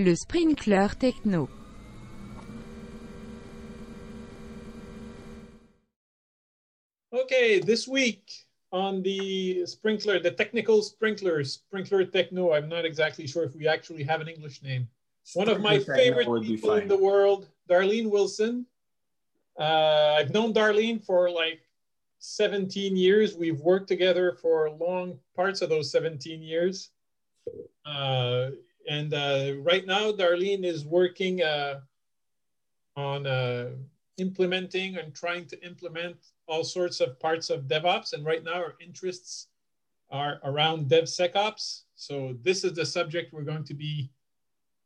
Le sprinkler techno. Okay, this week on the sprinkler, the technical sprinkler, sprinkler techno. I'm not exactly sure if we actually have an English name. One of my favorite techno people in the world, Darlene Wilson. Uh, I've known Darlene for like 17 years. We've worked together for long parts of those 17 years. Uh, and uh, right now, Darlene is working uh, on uh, implementing and trying to implement all sorts of parts of DevOps. And right now, our interests are around DevSecOps. So this is the subject we're going to be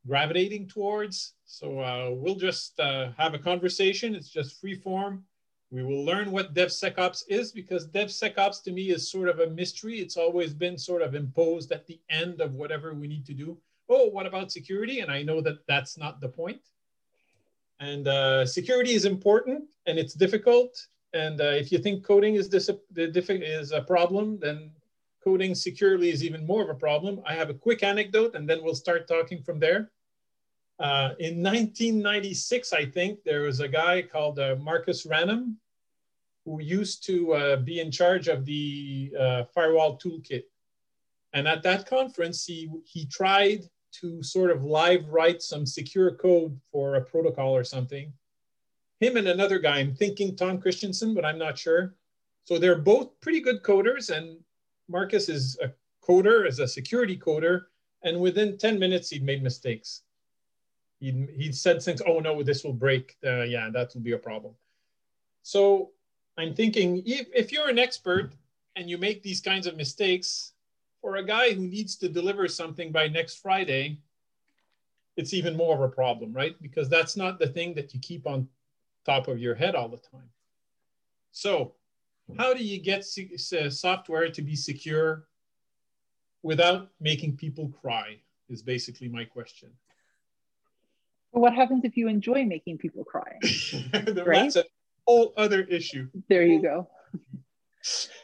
gravitating towards. So uh, we'll just uh, have a conversation. It's just free form. We will learn what DevSecOps is because DevSecOps to me is sort of a mystery. It's always been sort of imposed at the end of whatever we need to do. Oh, what about security? And I know that that's not the point. And uh, security is important and it's difficult. And uh, if you think coding is, dis- is a problem, then coding securely is even more of a problem. I have a quick anecdote and then we'll start talking from there. Uh, in 1996, I think, there was a guy called uh, Marcus Ranum who used to uh, be in charge of the uh, firewall toolkit. And at that conference, he, he tried to sort of live write some secure code for a protocol or something. Him and another guy, I'm thinking Tom Christiansen, but I'm not sure. So they're both pretty good coders, and Marcus is a coder, is a security coder, and within 10 minutes, he'd made mistakes. He'd, he'd said things, oh no, this will break. Uh, yeah, that will be a problem. So I'm thinking if, if you're an expert and you make these kinds of mistakes, for a guy who needs to deliver something by next Friday, it's even more of a problem, right? Because that's not the thing that you keep on top of your head all the time. So, how do you get software to be secure without making people cry? Is basically my question. What happens if you enjoy making people cry? That's a whole other issue. There you go.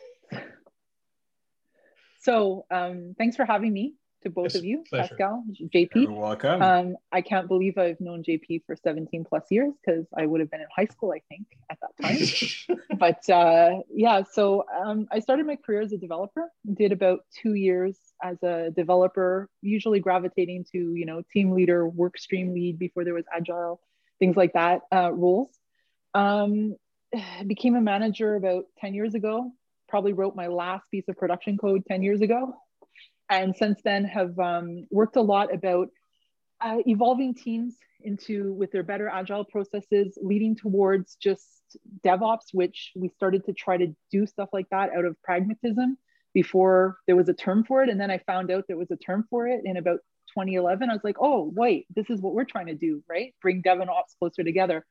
So um, thanks for having me to both Yes, of you, pleasure. Pascal, JP. You're welcome. Um, I can't believe I've known JP for 17 plus years because I would have been in high school, I think, at that time. but uh, yeah, so um, I started my career as a developer. Did about two years as a developer, usually gravitating to you know team leader, work stream lead before there was agile, things like that uh, roles. Um, became a manager about 10 years ago. Probably wrote my last piece of production code 10 years ago, and since then have um, worked a lot about uh, evolving teams into with their better agile processes leading towards just devops which we started to try to do stuff like that out of pragmatism before there was a term for it. And then i found out there was a term for it in about 2011 i was like oh wait this is what we're trying to do right? Bring dev and ops closer together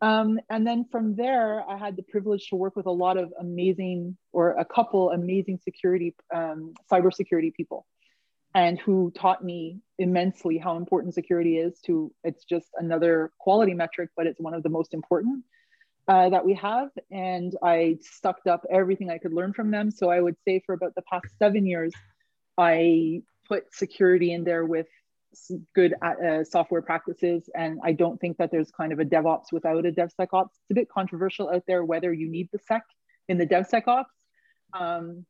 um, and then from there i had the privilege to work with a lot of amazing or a couple amazing security um, cybersecurity people and who taught me immensely how important security is to it's just another quality metric but it's one of the most important uh, that we have. And i sucked up everything i could learn from them. So i would say for about the past seven years i put security in there with good uh, software practices and i don't think that there's kind of a devops without a devsecops it's a bit controversial out there whether you need the sec in the devsecops um,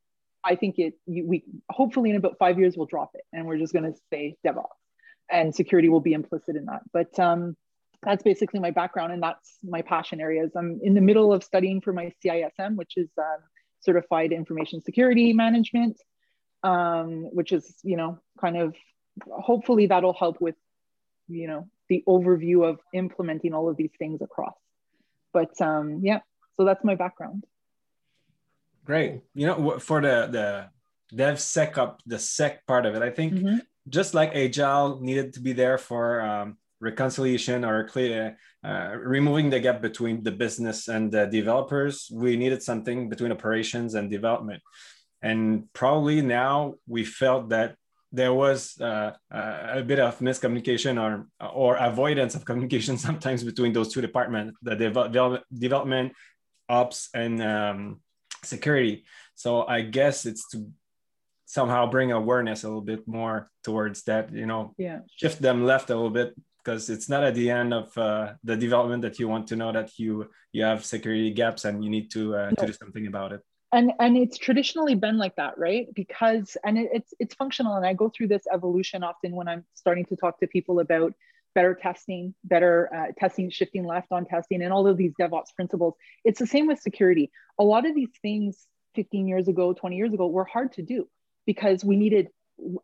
I think it you, we hopefully in about five years we'll drop it and we're just going to say DevOps and security will be implicit in that. But um, that's basically my background and that's my passion areas. I'm in the middle of studying for my CISM, which is um, Certified Information Security Management, um, which is you know kind of hopefully that'll help with you know the overview of implementing all of these things across. But um, yeah, so that's my background. Great. You know, for the the DevSecOps, the sec part of it, I think Mhm. just like Agile needed to be there for um, reconciliation or clear uh, removing the gap between the business and the developers, we needed something between operations and development. And probably now we felt that there was uh, a bit of miscommunication or or avoidance of communication sometimes between those two departments, the devel- development, ops, and um, security. So I guess it's to somehow bring awareness a little bit more towards that you know yeah shift them left a little bit because it's not at the end of uh, the development that you want to know that you you have security gaps and you need to uh, no. to do something about it and and it's traditionally been like that right? Because and it, it's it's functional and i go through this evolution often when i'm starting to talk to people about better testing better uh, testing shifting left on testing and all of these devops principles. It's the same with security. A lot of these things 15 years ago 20 years ago were hard to do because we needed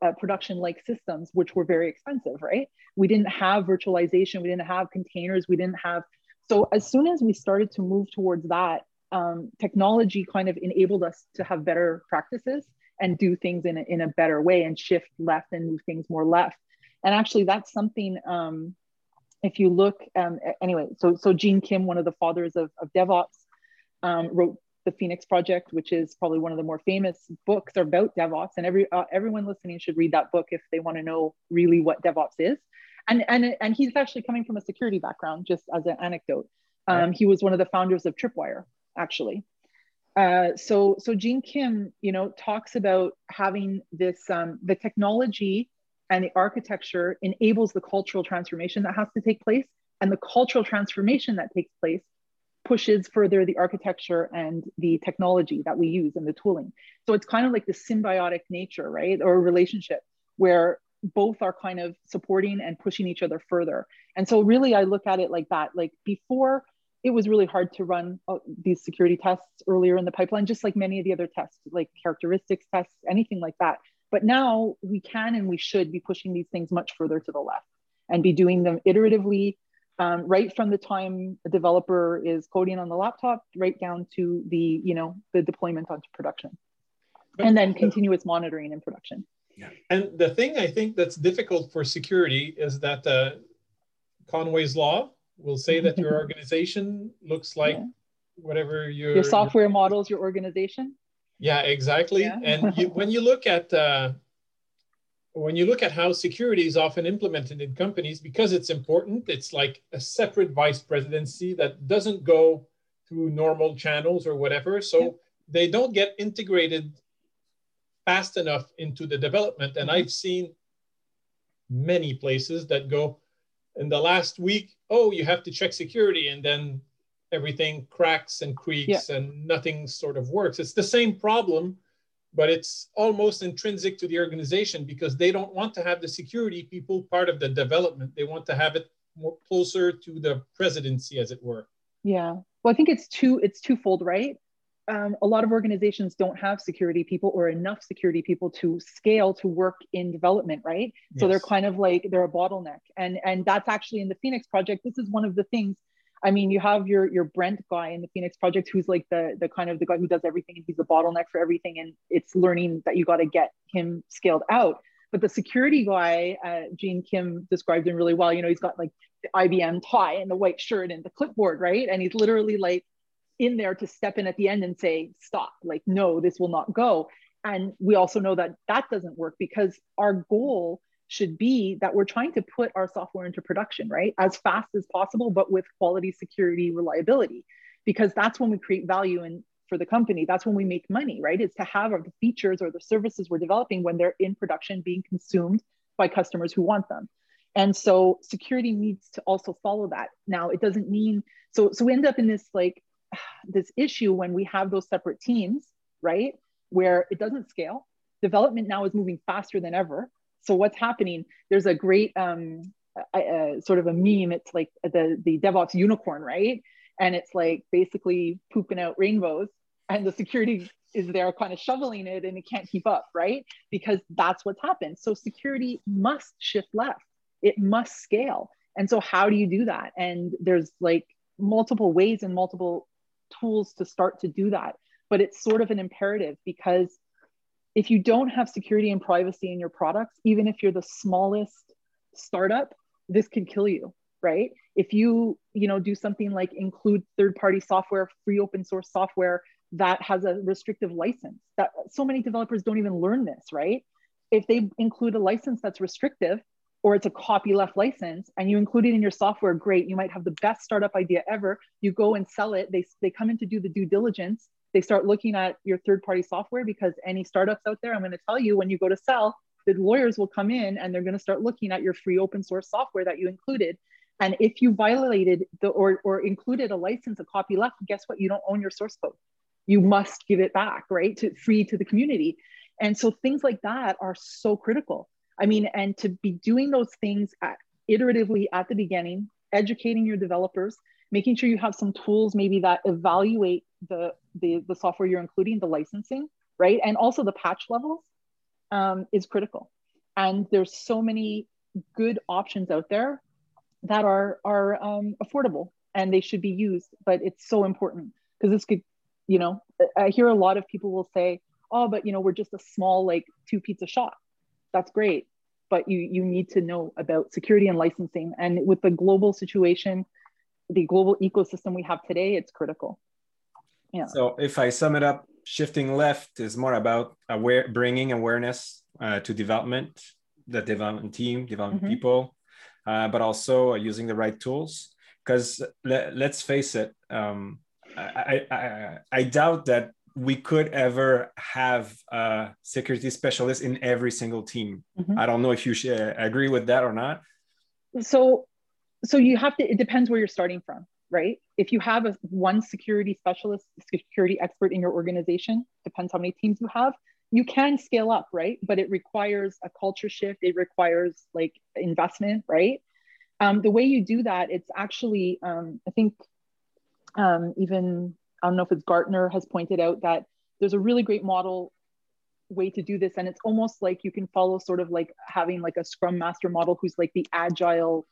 uh, production like systems which were very expensive right? We didn't have virtualization. We didn't have containers. We didn't have so as soon as we started to move towards that um, technology kind of enabled us to have better practices and do things in a, in a better way and shift left and move things more left. And actually, that's something. Um, if you look, um, anyway, so so Gene Kim, one of the fathers of, of DevOps, um, wrote the Phoenix Project, which is probably one of the more famous books about DevOps. And every uh, everyone listening should read that book if they want to know really what DevOps is. And and and he's actually coming from a security background, just as an anecdote. Um, he was one of the founders of Tripwire, actually. Uh, so so Gene Kim, you know, talks about having this um, the technology and the architecture enables the cultural transformation that has to take place, and the cultural transformation that takes place pushes further the architecture and the technology that we use and the tooling. So it's kind of like the symbiotic nature, right, or relationship where both are kind of supporting and pushing each other further. And so really, I look at it like that. Like before it was really hard to run uh, these security tests earlier in the pipeline, just like many of the other tests, like characteristics tests, anything like that. But now we can and we should be pushing these things much further to the left and be doing them iteratively, um, right from the time a developer is coding on the laptop, right down to the you know the deployment onto production, but and then continuous monitoring in production. Yeah. And the thing I think that's difficult for security is that uh, Conway's law will say that your organization looks like yeah. whatever your your software your, models your organization yeah exactly yeah. and you, when you look at uh, when you look at how security is often implemented in companies because it's important it's like a separate vice presidency that doesn't go through normal channels or whatever so yeah. they don't get integrated fast enough into the development and mm-hmm. i've seen many places that go in the last week, oh, you have to check security, and then everything cracks and creaks yeah. and nothing sort of works. It's the same problem, but it's almost intrinsic to the organization because they don't want to have the security people part of the development. They want to have it more closer to the presidency, as it were. Yeah. Well, I think it's two. It's twofold, right? Um, a lot of organizations don't have security people or enough security people to scale to work in development right? Yes. so they're kind of like they're a bottleneck. And and that's actually in the phoenix project. This is one of the things i mean you have your your brent guy in the phoenix project who's like the the kind of the guy who does everything and he's a bottleneck for everything and it's learning that you got to get him scaled out. But the security guy uh, gene kim described him really well. You know he's got like the ibm tie and the white shirt and the clipboard right? And he's literally like in there to step in at the end and say, stop, like, no, this will not go. And we also know that that doesn't work because our goal should be that we're trying to put our software into production, right? As fast as possible, but with quality, security, reliability, because that's when we create value and for the company. That's when we make money, right? It's to have the features or the services we're developing when they're in production being consumed by customers who want them. And so security needs to also follow that. Now, it doesn't mean so so we end up in this like this issue when we have those separate teams, right? Where it doesn't scale. Development now is moving faster than ever. So what's happening? There's a great um, sort of a meme. It's like the the DevOps unicorn, right? And it's like basically pooping out rainbows, and the security is there kind of shoveling it, and it can't keep up, right? Because that's what's happened. So security must shift left. It must scale. And so how do you do that? And there's like multiple ways and multiple tools to start to do that. But it's sort of an imperative because if you don't have security and privacy in your products, even if you're the smallest startup, this can kill you, right? If you, you know, do something like include third-party software, free open source software that has a restrictive license, that so many developers don't even learn this, right? If they include a license that's restrictive, or it's a copyleft license and you include it in your software, great. You might have the best startup idea ever. You go and sell it. They, they come in to do the due diligence They start looking at your third party software because any startups out there, I'm going to tell you when you go to sell, the lawyers will come in and they're going to start looking at your free open source software that you included. And if you violated the or, or included a license, a copy left, guess what? You don't own your source code. You must give it back, right? To free to the community. And so things like that are so critical. I mean, and to be doing those things at, iteratively at the beginning, educating your developers, making sure you have some tools maybe that evaluate the, the, the software you're including, the licensing, right? And also the patch levels um, is critical. And there's so many good options out there that are, are um, affordable and they should be used, but it's so important because this could, you know, I hear a lot of people will say, oh, but you know, we're just a small like two pizza shop. That's great. But you, you need to know about security and licensing. And with the global situation, the global ecosystem we have today, it's critical. Yeah. So if I sum it up, shifting left is more about aware, bringing awareness uh, to development, the development team, development mm-hmm. people, uh, but also using the right tools. Because let, us face it, um, I, I, I doubt that we could ever have a security specialist in every single team. Mm-hmm. I don't know if you should agree with that or not. So, so you have to. It depends where you're starting from, right? If you have a one security specialist, security expert in your organization, depends how many teams you have. You can scale up, right? But it requires a culture shift. It requires like investment, right? Um, the way you do that, it's actually, um, I think, um, even I don't know if it's Gartner has pointed out that there's a really great model way to do this. And it's almost like you can follow sort of like having like a scrum master model who's like the agile,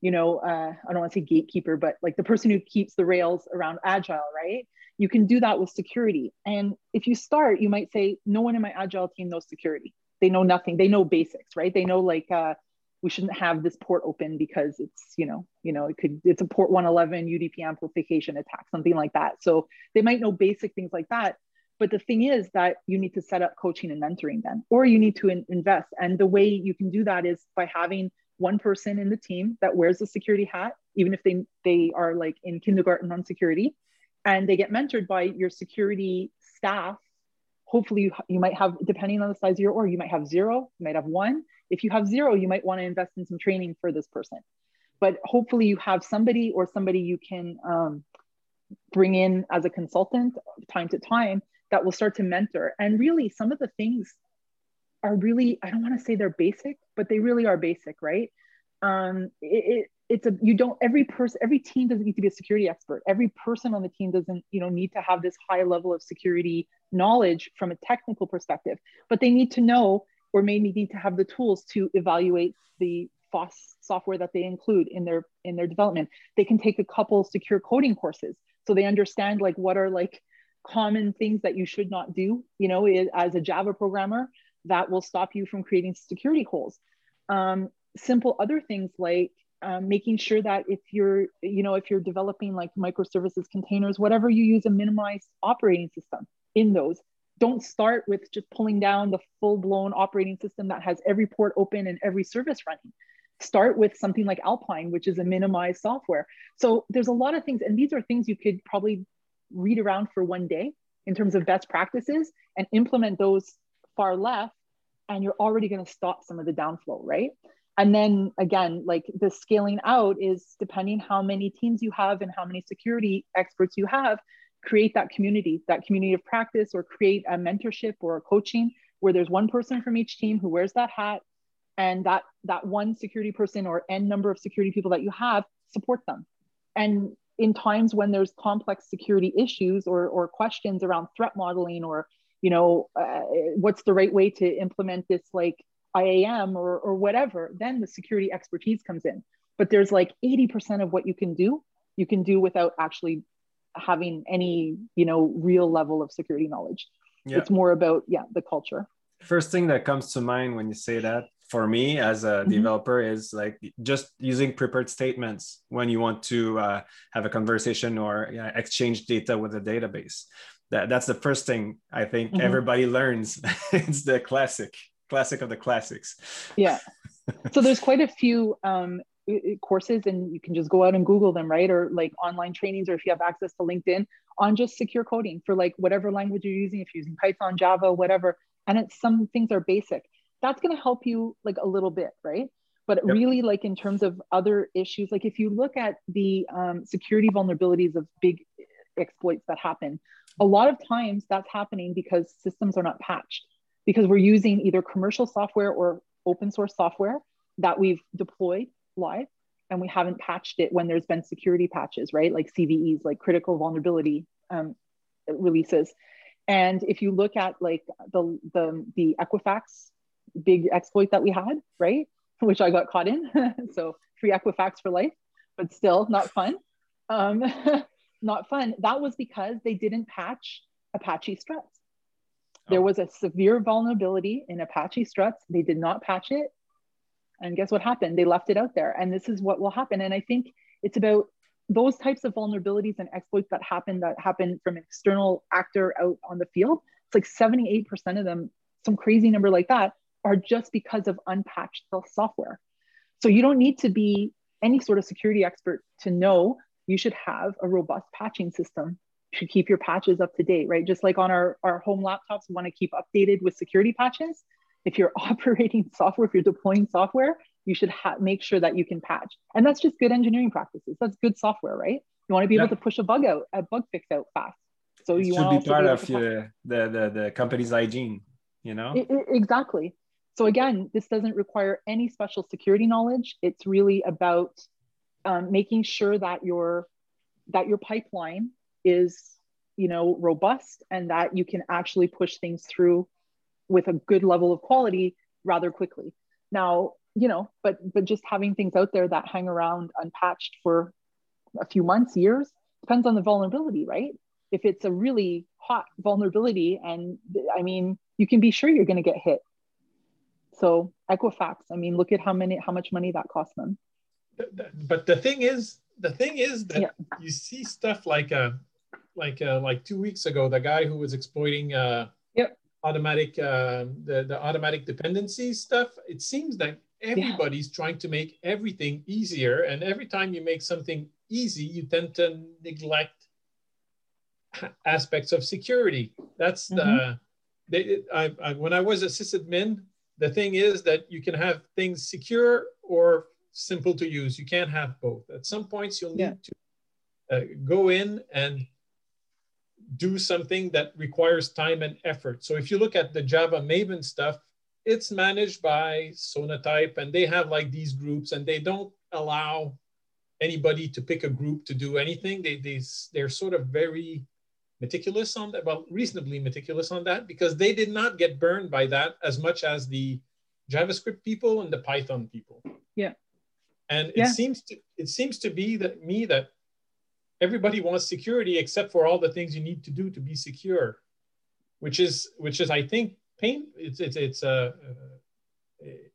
you know, uh, I don't want to say gatekeeper, but like the person who keeps the rails around agile, right? You can do that with security. And if you start, you might say, no one in my agile team knows security. They know nothing. They know basics, right? They know like uh, we shouldn't have this port open because it's you know you know it could it's a port 111 udp amplification attack something like that. So they might know basic things like that. But the thing is that you need to set up coaching and mentoring then or you need to in- invest. And the way you can do that is by having one person in the team that wears the security hat even if they they are like in kindergarten on security and they get mentored by your security staff. Hopefully you, you might have depending on the size of your org you might have zero you might have one if you have zero, you might want to invest in some training for this person. But hopefully, you have somebody or somebody you can um, bring in as a consultant time to time that will start to mentor. And really, some of the things are really, I don't want to say they're basic, but they really are basic, right? Um, it, it, it's a you don't every person every team doesn't need to be a security expert every person on the team doesn't you know need to have this high level of security knowledge from a technical perspective but they need to know or may need to have the tools to evaluate the FOSS software that they include in their in their development. They can take a couple secure coding courses so they understand like what are like common things that you should not do, you know, as a Java programmer that will stop you from creating security holes. Um, simple other things like um, making sure that if you're, you know, if you're developing like microservices containers, whatever you use a minimized operating system in those don't start with just pulling down the full blown operating system that has every port open and every service running. Start with something like Alpine, which is a minimized software. So there's a lot of things, and these are things you could probably read around for one day in terms of best practices and implement those far left, and you're already going to stop some of the downflow, right? And then again, like the scaling out is depending how many teams you have and how many security experts you have, create that community, that community of practice, or create a mentorship or a coaching where there's one person from each team who wears that hat, and that that one security person or n number of security people that you have support them. And in times when there's complex security issues or or questions around threat modeling or you know uh, what's the right way to implement this like IAM or or whatever, then the security expertise comes in. But there's like 80% of what you can do you can do without actually having any you know real level of security knowledge yeah. it's more about yeah the culture first thing that comes to mind when you say that for me as a mm-hmm. developer is like just using prepared statements when you want to uh, have a conversation or exchange data with a database that, that's the first thing i think mm-hmm. everybody learns it's the classic classic of the classics yeah so there's quite a few um, courses and you can just go out and google them right? Or like online trainings or if you have access to linkedin on just secure coding for like whatever language you're using if you're using python java whatever and it's some things are basic. That's going to help you like a little bit right? But yep. really like in terms of other issues like if you look at the um, security vulnerabilities of big exploits that happen a lot of times that's happening because systems are not patched because we're using either commercial software or open source software that we've deployed live and we haven't patched it when there's been security patches, right? Like CVEs, like critical vulnerability um, releases. And if you look at like the, the, the Equifax big exploit that we had, right? Which I got caught in. so free Equifax for life, but still not fun. Um, not fun. That was because they didn't patch Apache struts. There oh. was a severe vulnerability in Apache struts. They did not patch it. And guess what happened? They left it out there. And this is what will happen. And I think it's about those types of vulnerabilities and exploits that happen that happen from an external actor out on the field. It's like 78% of them, some crazy number like that, are just because of unpatched software. So you don't need to be any sort of security expert to know you should have a robust patching system. You should keep your patches up to date, right? Just like on our, our home laptops, we want to keep updated with security patches if you're operating software, if you're deploying software, you should ha- make sure that you can patch. And that's just good engineering practices. That's good software, right? You want to be able to push a bug out, a bug fix out fast. So it you should want be part of your, the, the, the company's hygiene, you know? It, it, exactly. So again, this doesn't require any special security knowledge. It's really about um, making sure that your that your pipeline is you know robust and that you can actually push things through with a good level of quality rather quickly. Now, you know, but but just having things out there that hang around unpatched for a few months, years, depends on the vulnerability, right? If it's a really hot vulnerability, and I mean, you can be sure you're going to get hit. So Equifax, I mean, look at how many, how much money that cost them. But the thing is, the thing is that yeah. you see stuff like uh like uh, like two weeks ago, the guy who was exploiting uh, automatic uh, the, the automatic dependency stuff it seems that everybody's yeah. trying to make everything easier and every time you make something easy you tend to neglect aspects of security that's the mm-hmm. they, I, I, when i was a sysadmin the thing is that you can have things secure or simple to use you can't have both at some points you'll need yeah. to uh, go in and do something that requires time and effort. So if you look at the Java Maven stuff, it's managed by Sonatype and they have like these groups and they don't allow anybody to pick a group to do anything. They, they, they're sort of very meticulous on that, well, reasonably meticulous on that because they did not get burned by that as much as the JavaScript people and the Python people. Yeah. And it yeah. seems to it seems to be that me that everybody wants security except for all the things you need to do to be secure, which is which is I think pain. It's it's it's a uh, uh,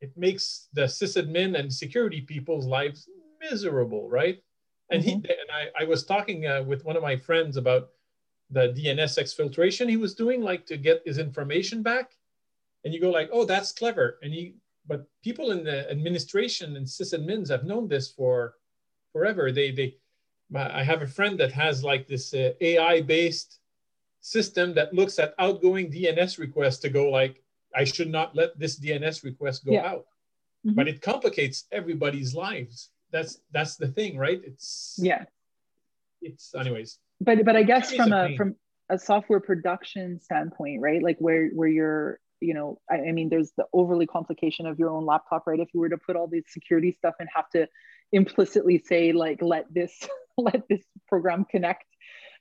it makes the sysadmin and security people's lives miserable, right? And mm-hmm. he and I, I was talking uh, with one of my friends about the DNS exfiltration he was doing, like to get his information back. And you go like, oh, that's clever. And he, but people in the administration and sysadmins have known this for forever. They they I have a friend that has like this uh, AI based system that looks at outgoing DNS requests to go like, I should not let this DNS request go yeah. out. Mm-hmm. But it complicates everybody's lives. That's that's the thing, right? It's yeah. It's anyways. But but I guess from a, a from a software production standpoint, right? Like where where you're you know I, I, mean there's the overly complication of your own laptop right if you were to put all these security stuff and have to implicitly say like let this let this program connect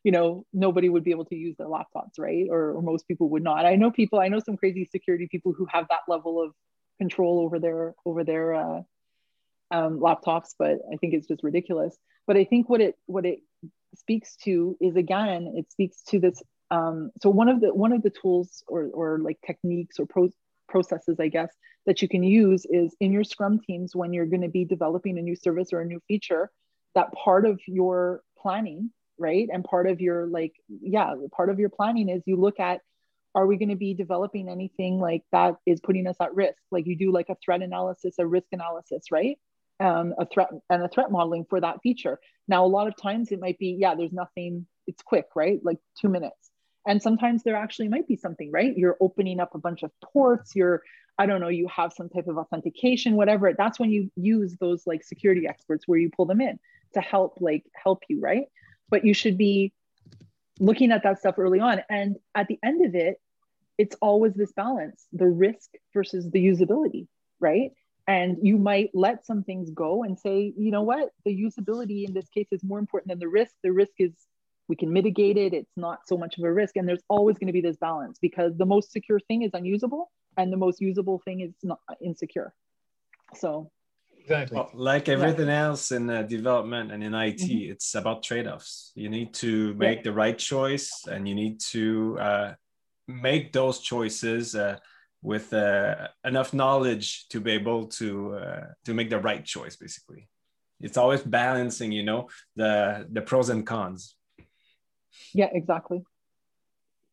you know nobody would be able to use their laptops right? Or, or, most people would not. I know people i know some crazy security people who have that level of control over their over their uh, um, laptops but i think it's just ridiculous. But i think what it what it speaks to is again it speaks to this um, so one of the one of the tools or, or like techniques or pro- processes i guess that you can use is in your scrum teams when you're going to be developing a new service or a new feature that part of your planning right and part of your like yeah part of your planning is you look at are we going to be developing anything like that is putting us at risk like you do like a threat analysis a risk analysis right um, a threat and a threat modeling for that feature. Now, a lot of times it might be, yeah, there's nothing, it's quick, right? Like two minutes. And sometimes there actually might be something, right? You're opening up a bunch of ports, you're, I don't know, you have some type of authentication, whatever. That's when you use those like security experts where you pull them in to help, like, help you, right? But you should be looking at that stuff early on. And at the end of it, it's always this balance the risk versus the usability, right? And you might let some things go and say, you know what, the usability in this case is more important than the risk. The risk is we can mitigate it, it's not so much of a risk. And there's always going to be this balance because the most secure thing is unusable and the most usable thing is not insecure. So exactly well, like everything yeah. else in uh, development and in it mm-hmm. it's about trade-offs you need to make yeah. the right choice and you need to uh, make those choices uh, with uh, enough knowledge to be able to uh, to make the right choice basically it's always balancing you know the the pros and cons yeah exactly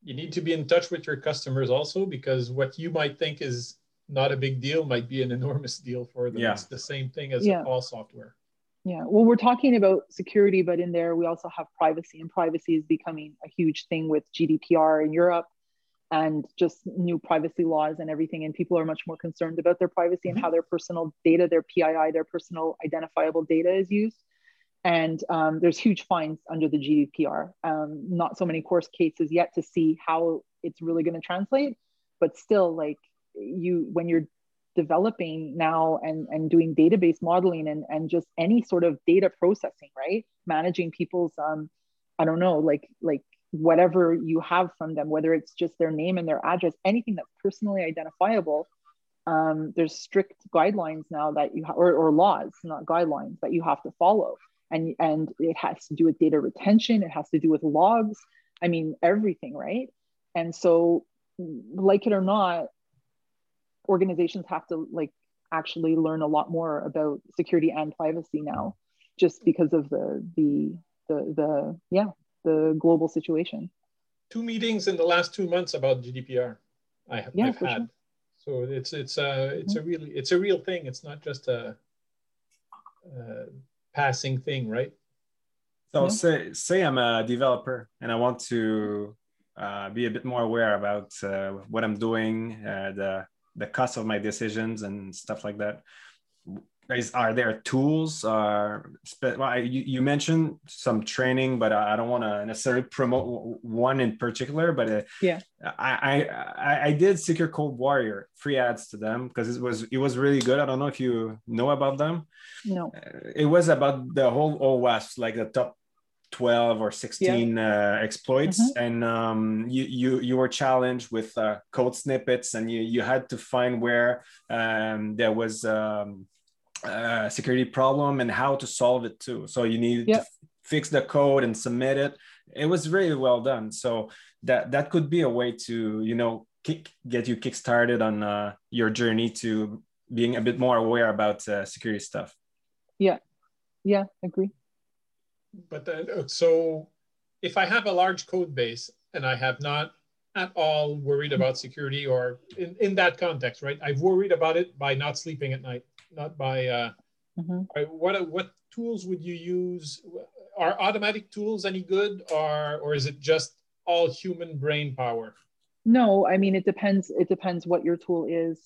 you need to be in touch with your customers also because what you might think is not a big deal might be an enormous deal for them yeah. it's the same thing as yeah. all software yeah well we're talking about security but in there we also have privacy and privacy is becoming a huge thing with gdpr in europe and just new privacy laws and everything. And people are much more concerned about their privacy mm-hmm. and how their personal data, their PII, their personal identifiable data is used. And um, there's huge fines under the GDPR. Um, not so many course cases yet to see how it's really going to translate, but still, like you, when you're developing now and, and doing database modeling and, and just any sort of data processing, right? Managing people's, um, I don't know, like like whatever you have from them, whether it's just their name and their address, anything that's personally identifiable, um, there's strict guidelines now that you ha- or, or laws, not guidelines that you have to follow. And, and it has to do with data retention, it has to do with logs. I mean, everything, right? And so, like it or not, organizations have to like actually learn a lot more about security and privacy now, just because of the the the the yeah the global situation. Two meetings in the last two months about GDPR. I have yeah, I've had. Sure. So it's it's a it's mm-hmm. a really it's a real thing. It's not just a, a passing thing, right? So yeah. say say I'm a developer and I want to uh, be a bit more aware about uh, what I'm doing, uh, the the cost of my decisions and stuff like that. Is are there tools uh well, you, you mentioned some training but i don't want to necessarily promote one in particular but uh, yeah. I, I i did Secure Code Warrior free ads to them because it was it was really good. I don't know if you know about them. No. Uh, it was about the whole os like the top 12 or 16 yeah. uh, exploits mm-hmm. and um, you, you you were challenged with uh, code snippets and you you had to find where um, there was um, uh, security problem and how to solve it too. So you need yep. to fix the code and submit it. It was really well done. So that that could be a way to you know kick, get you kickstarted on uh, your journey to being a bit more aware about uh, security stuff. Yeah, yeah, agree. But uh, so if I have a large code base and I have not at all worried about security or in, in that context, right? I've worried about it by not sleeping at night not by, uh, mm-hmm. what what tools would you use? Are automatic tools any good, or or is it just all human brain power? No, I mean it depends. It depends what your tool is.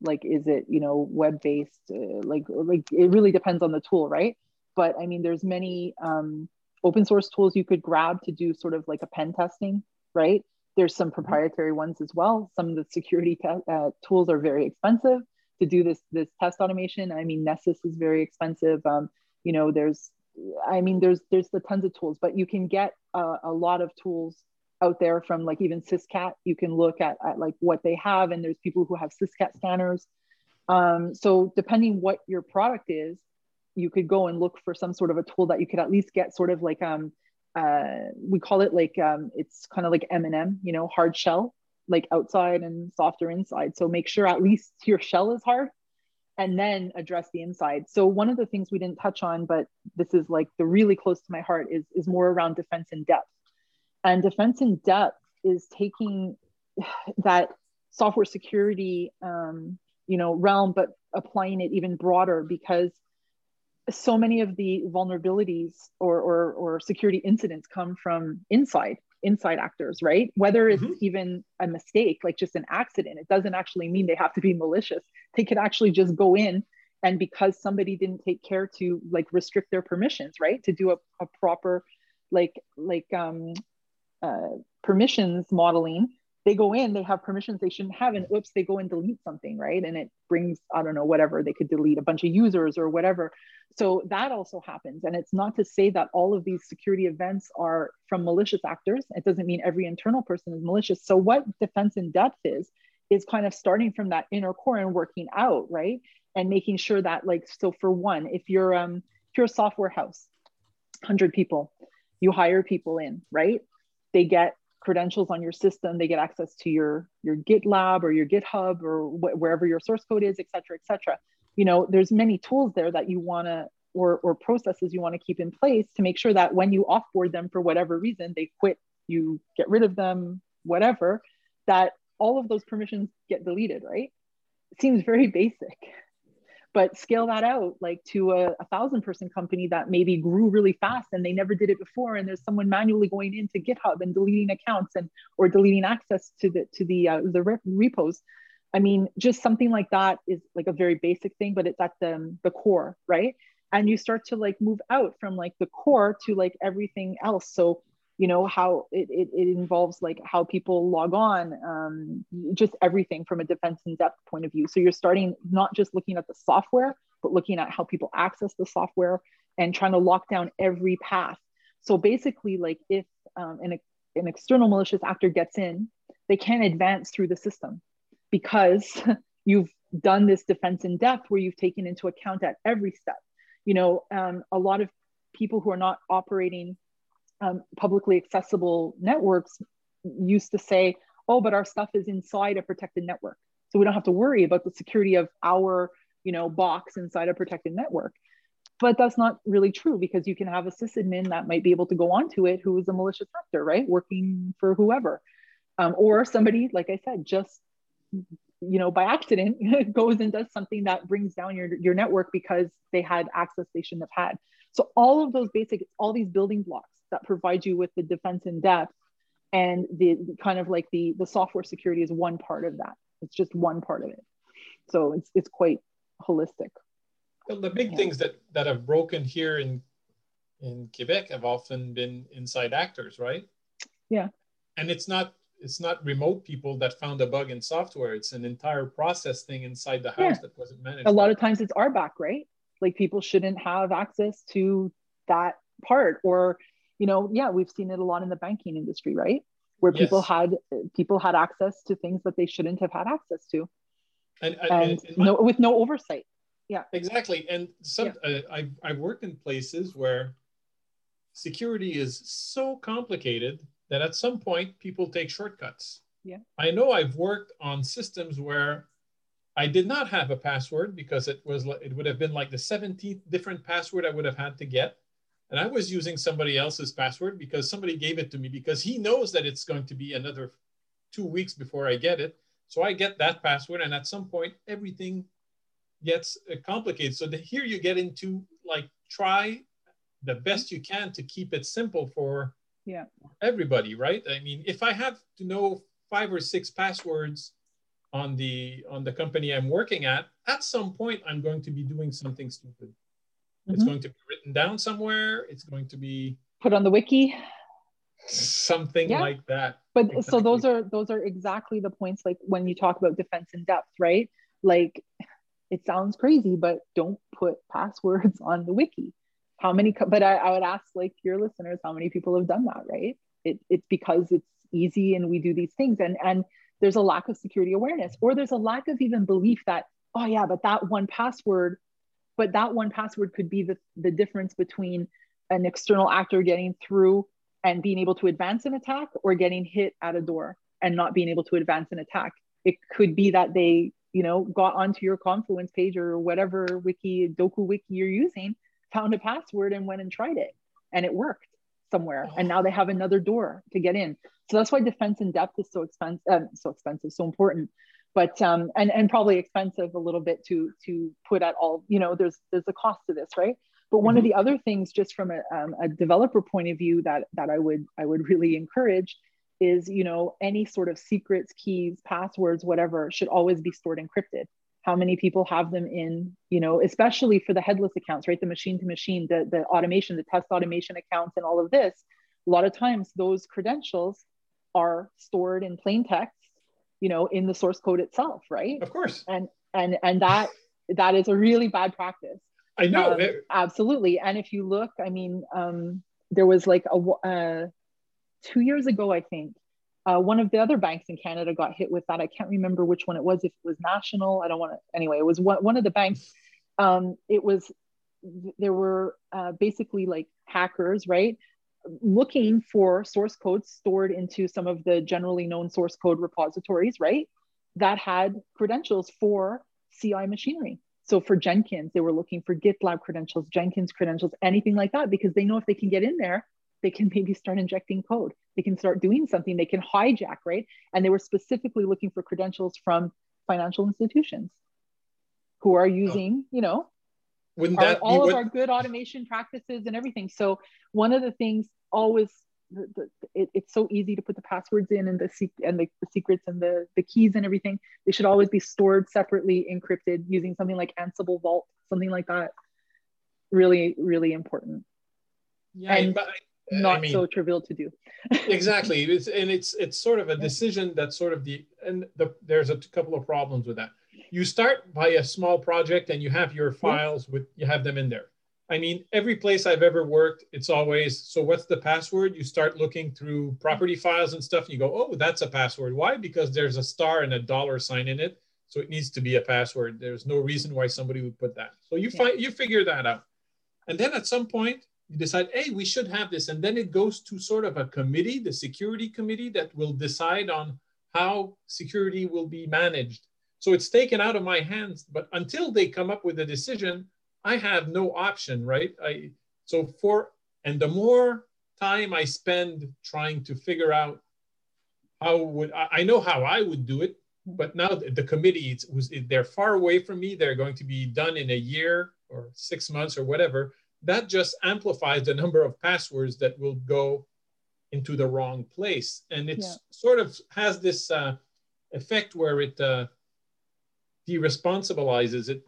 Like, is it you know web based? Uh, like like it really depends on the tool, right? But I mean, there's many um, open source tools you could grab to do sort of like a pen testing, right? There's some proprietary ones as well. Some of the security te- uh, tools are very expensive to do this this test automation. I mean, Nessus is very expensive. Um, you know, there's, I mean, there's there's the tons of tools, but you can get a, a lot of tools out there from like even Syscat. You can look at, at like what they have, and there's people who have Syscat scanners. Um, so depending what your product is, you could go and look for some sort of a tool that you could at least get sort of like um, uh, we call it like um, it's kind of like M&M, you know, hard shell like outside and softer inside. So make sure at least your shell is hard and then address the inside. So one of the things we didn't touch on, but this is like the really close to my heart is, is more around defense in depth. And defense in depth is taking that software security, um, you know, realm, but applying it even broader because so many of the vulnerabilities or, or, or security incidents come from inside inside actors right? Whether it's mm-hmm. even a mistake like just an accident it doesn't actually mean they have to be malicious. They could actually just go in and because somebody didn't take care to like restrict their permissions right? To do a, a proper like like um uh, permissions modeling they go in, they have permissions they shouldn't have, and oops, they go and delete something, right? And it brings, I don't know, whatever, they could delete a bunch of users or whatever. So that also happens. And it's not to say that all of these security events are from malicious actors. It doesn't mean every internal person is malicious. So what defense in depth is, is kind of starting from that inner core and working out, right? And making sure that, like, so for one, if you're um if you're a software house, 100 people, you hire people in, right? They get credentials on your system, they get access to your, your GitLab or your GitHub or wh- wherever your source code is, et cetera, et cetera. You know, there's many tools there that you want to, or, or processes you want to keep in place to make sure that when you offboard them for whatever reason, they quit, you get rid of them, whatever, that all of those permissions get deleted, right? Seems very basic but scale that out like to a, a, thousand person company that maybe grew really fast and they never did it before and there's someone manually going into github and deleting accounts and or deleting access to the to the uh, the repos. I mean just something like that is like a very basic thing but it's at the the core right? And you start to like move out from like the core to like everything else. So you know how it, it, it, involves like how people log on um, just everything from a defense in depth point of view. So you're starting not just looking at the software but looking at how people access the software and trying to lock down every path. So basically like if um, an, an external malicious actor gets in they can't advance through the system because you've done this defense in depth where you've taken into account at every step. You know um, a lot of people who are not operating um, publicly accessible networks used to say, oh, but our stuff is inside a protected network. So we don't have to worry about the security of our, you know, box inside a protected network. But that's not really true because you can have a sysadmin that might be able to go onto it who is a malicious actor, right? Working for whoever. Um, or somebody, like I said, just you know by accident goes and does something that brings down your, your network because they had access they shouldn't have had so all of those basic all these building blocks that provide you with the defense in depth and the kind of like the the software security is one part of that. It's just one part of it. So it's it's quite holistic. Well, the big yeah. things that that have broken here in in quebec have often been inside actors right? Yeah. And it's not it's not remote people that found a bug in software. It's an entire process thing inside the house yeah. that wasn't managed a lot of times it's our RBAC right like people shouldn't have access to that part or you know yeah we've seen it a lot in the banking industry right? Where yes. people had people had access to things that they shouldn't have had access to. And, and, and no with no oversight. Yeah. Exactly. And some yeah. uh, I've, I've worked in places where security is so complicated that at some point people take shortcuts. Yeah. I know i've worked on systems where i did not have a password because it was it would have been like the 17th different password i would have had to get and I was using somebody else's password because somebody gave it to me because he knows that it's going to be another two weeks before I get it. So I get that password, and at some point, everything gets uh, complicated. So the, here you get into like try the best you can to keep it simple for yeah everybody, right? I mean, if I have to know five or six passwords on the on the company I'm working at, at some point I'm going to be doing something stupid. Mm-hmm. It's going to be written down somewhere. It's going to be put on the wiki. Something yeah. like that. But exactly. so those are those are exactly the points like when you talk about defense in depth, right? Like it sounds crazy, but don't put passwords on the wiki. How many but I, I would ask like your listeners, how many people have done that, right? It, it's because it's easy and we do these things and and there's a lack of security awareness or there's a lack of even belief that oh yeah but that one password but that one password could be the, the difference between an external actor getting through and being able to advance an attack or getting hit at a door and not being able to advance an attack. It could be that they you know got onto your confluence page or whatever wiki doku wiki you're using found a password and went and tried it and it worked somewhere and now they have another door to get in so that's why defense in depth is so expensive um, so expensive so important but um, and and probably expensive a little bit to to put at all. You know, there's there's a cost to this, right? But one mm-hmm. of the other things, just from a, um, a developer point of view, that that I would I would really encourage is you know any sort of secrets, keys, passwords, whatever should always be stored encrypted. How many people have them in you know especially for the headless accounts, right? The machine to machine, the the automation, the test automation accounts, and all of this. A lot of times those credentials are stored in plain text, you know, in the source code itself, right? Of course. And and and that that is a really bad practice I know. Um, absolutely. And if you look, I mean, um, there was like a uh, two years ago, I think, uh, one of the other banks in Canada got hit with that. I can't remember which one it was. If it was National, I don't want to. Anyway, it was one, one of the banks. Um, it was there were uh, basically like hackers, right? Looking for source codes stored into some of the generally known source code repositories, right? That had credentials for CI machinery. So for Jenkins, they were looking for GitLab credentials, Jenkins credentials, anything like that, because they know if they can get in there, they can maybe start injecting code. They can start doing something. They can hijack, right? And they were specifically looking for credentials from financial institutions who are oh. using, you know, our, all of what... our good automation practices and everything. So one of the things always the, the, it, it's so easy to put the passwords in and the and the, the, secrets and the, the keys and everything. They should always be stored separately, encrypted using something like Ansible Vault, something like that. Really, really important. Yeah, and but, not I mean, so trivial to do. exactly, it's, and it's it's sort of a decision that's sort of the and the, there's a couple of problems with that. You start by a small project and you have your files with you have them in there I mean, every place I've ever worked, it's always so what's the password? You start looking through property files and stuff, and you go, oh, that's a password. Why? Because there's a star and a dollar sign in it. So it needs to be a password. There's no reason why somebody would put that. So you find you figure that out. And then at some point, you decide, hey, we should have this. And then it goes to sort of a committee, the security committee, that will decide on how security will be managed. So it's taken out of my hands. But until they come up with a decision, I have no option, right? I so for and the more time I spend trying to figure out how would I, know how I would do it, but now the, the committee it's, they're far away from me. They're going to be done in a year or six months or whatever. That just amplifies the number of passwords that will go into the wrong place, and it yeah. sort of has this uh, effect where it uh, deresponsibilizes it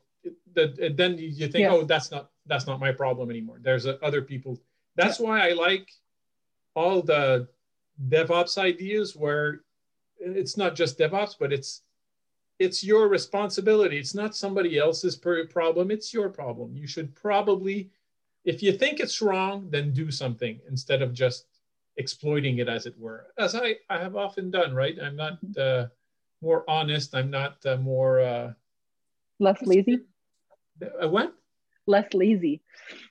that then you think, yeah. oh, that's not that's not my problem anymore. There's a, other people. That's yeah. why I like all the DevOps ideas where it's not just DevOps, but it's it's your responsibility. It's not somebody else's problem. It's your problem. You should probably, if you think it's wrong, then do something instead of just exploiting it, as it were. As I, I have often done, right? I'm not mm-hmm. uh, more honest. I'm not uh, more uh, less lazy. Uh, what? Less lazy.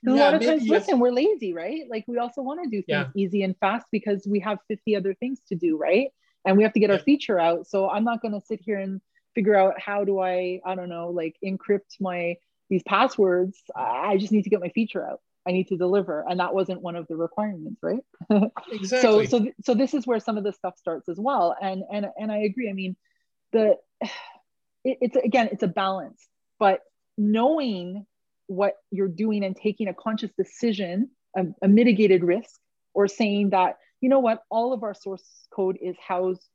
Yeah, a lot of times, yes. listen, we're lazy, right? Like we also want to do things yeah. easy and fast because we have 50 other things to do, right? And we have to get yeah. our feature out. So I'm not going to sit here and figure out how do I, I don't know, like encrypt my these passwords. I just need to get my feature out. I need to deliver, and that wasn't one of the requirements, right? exactly. so, so, so this is where some of the stuff starts as well, and and and I agree. I mean, the it, it's again, it's a balance, but knowing what you're doing and taking a conscious decision, a, a mitigated risk, or saying that, you know what, all of our source code is housed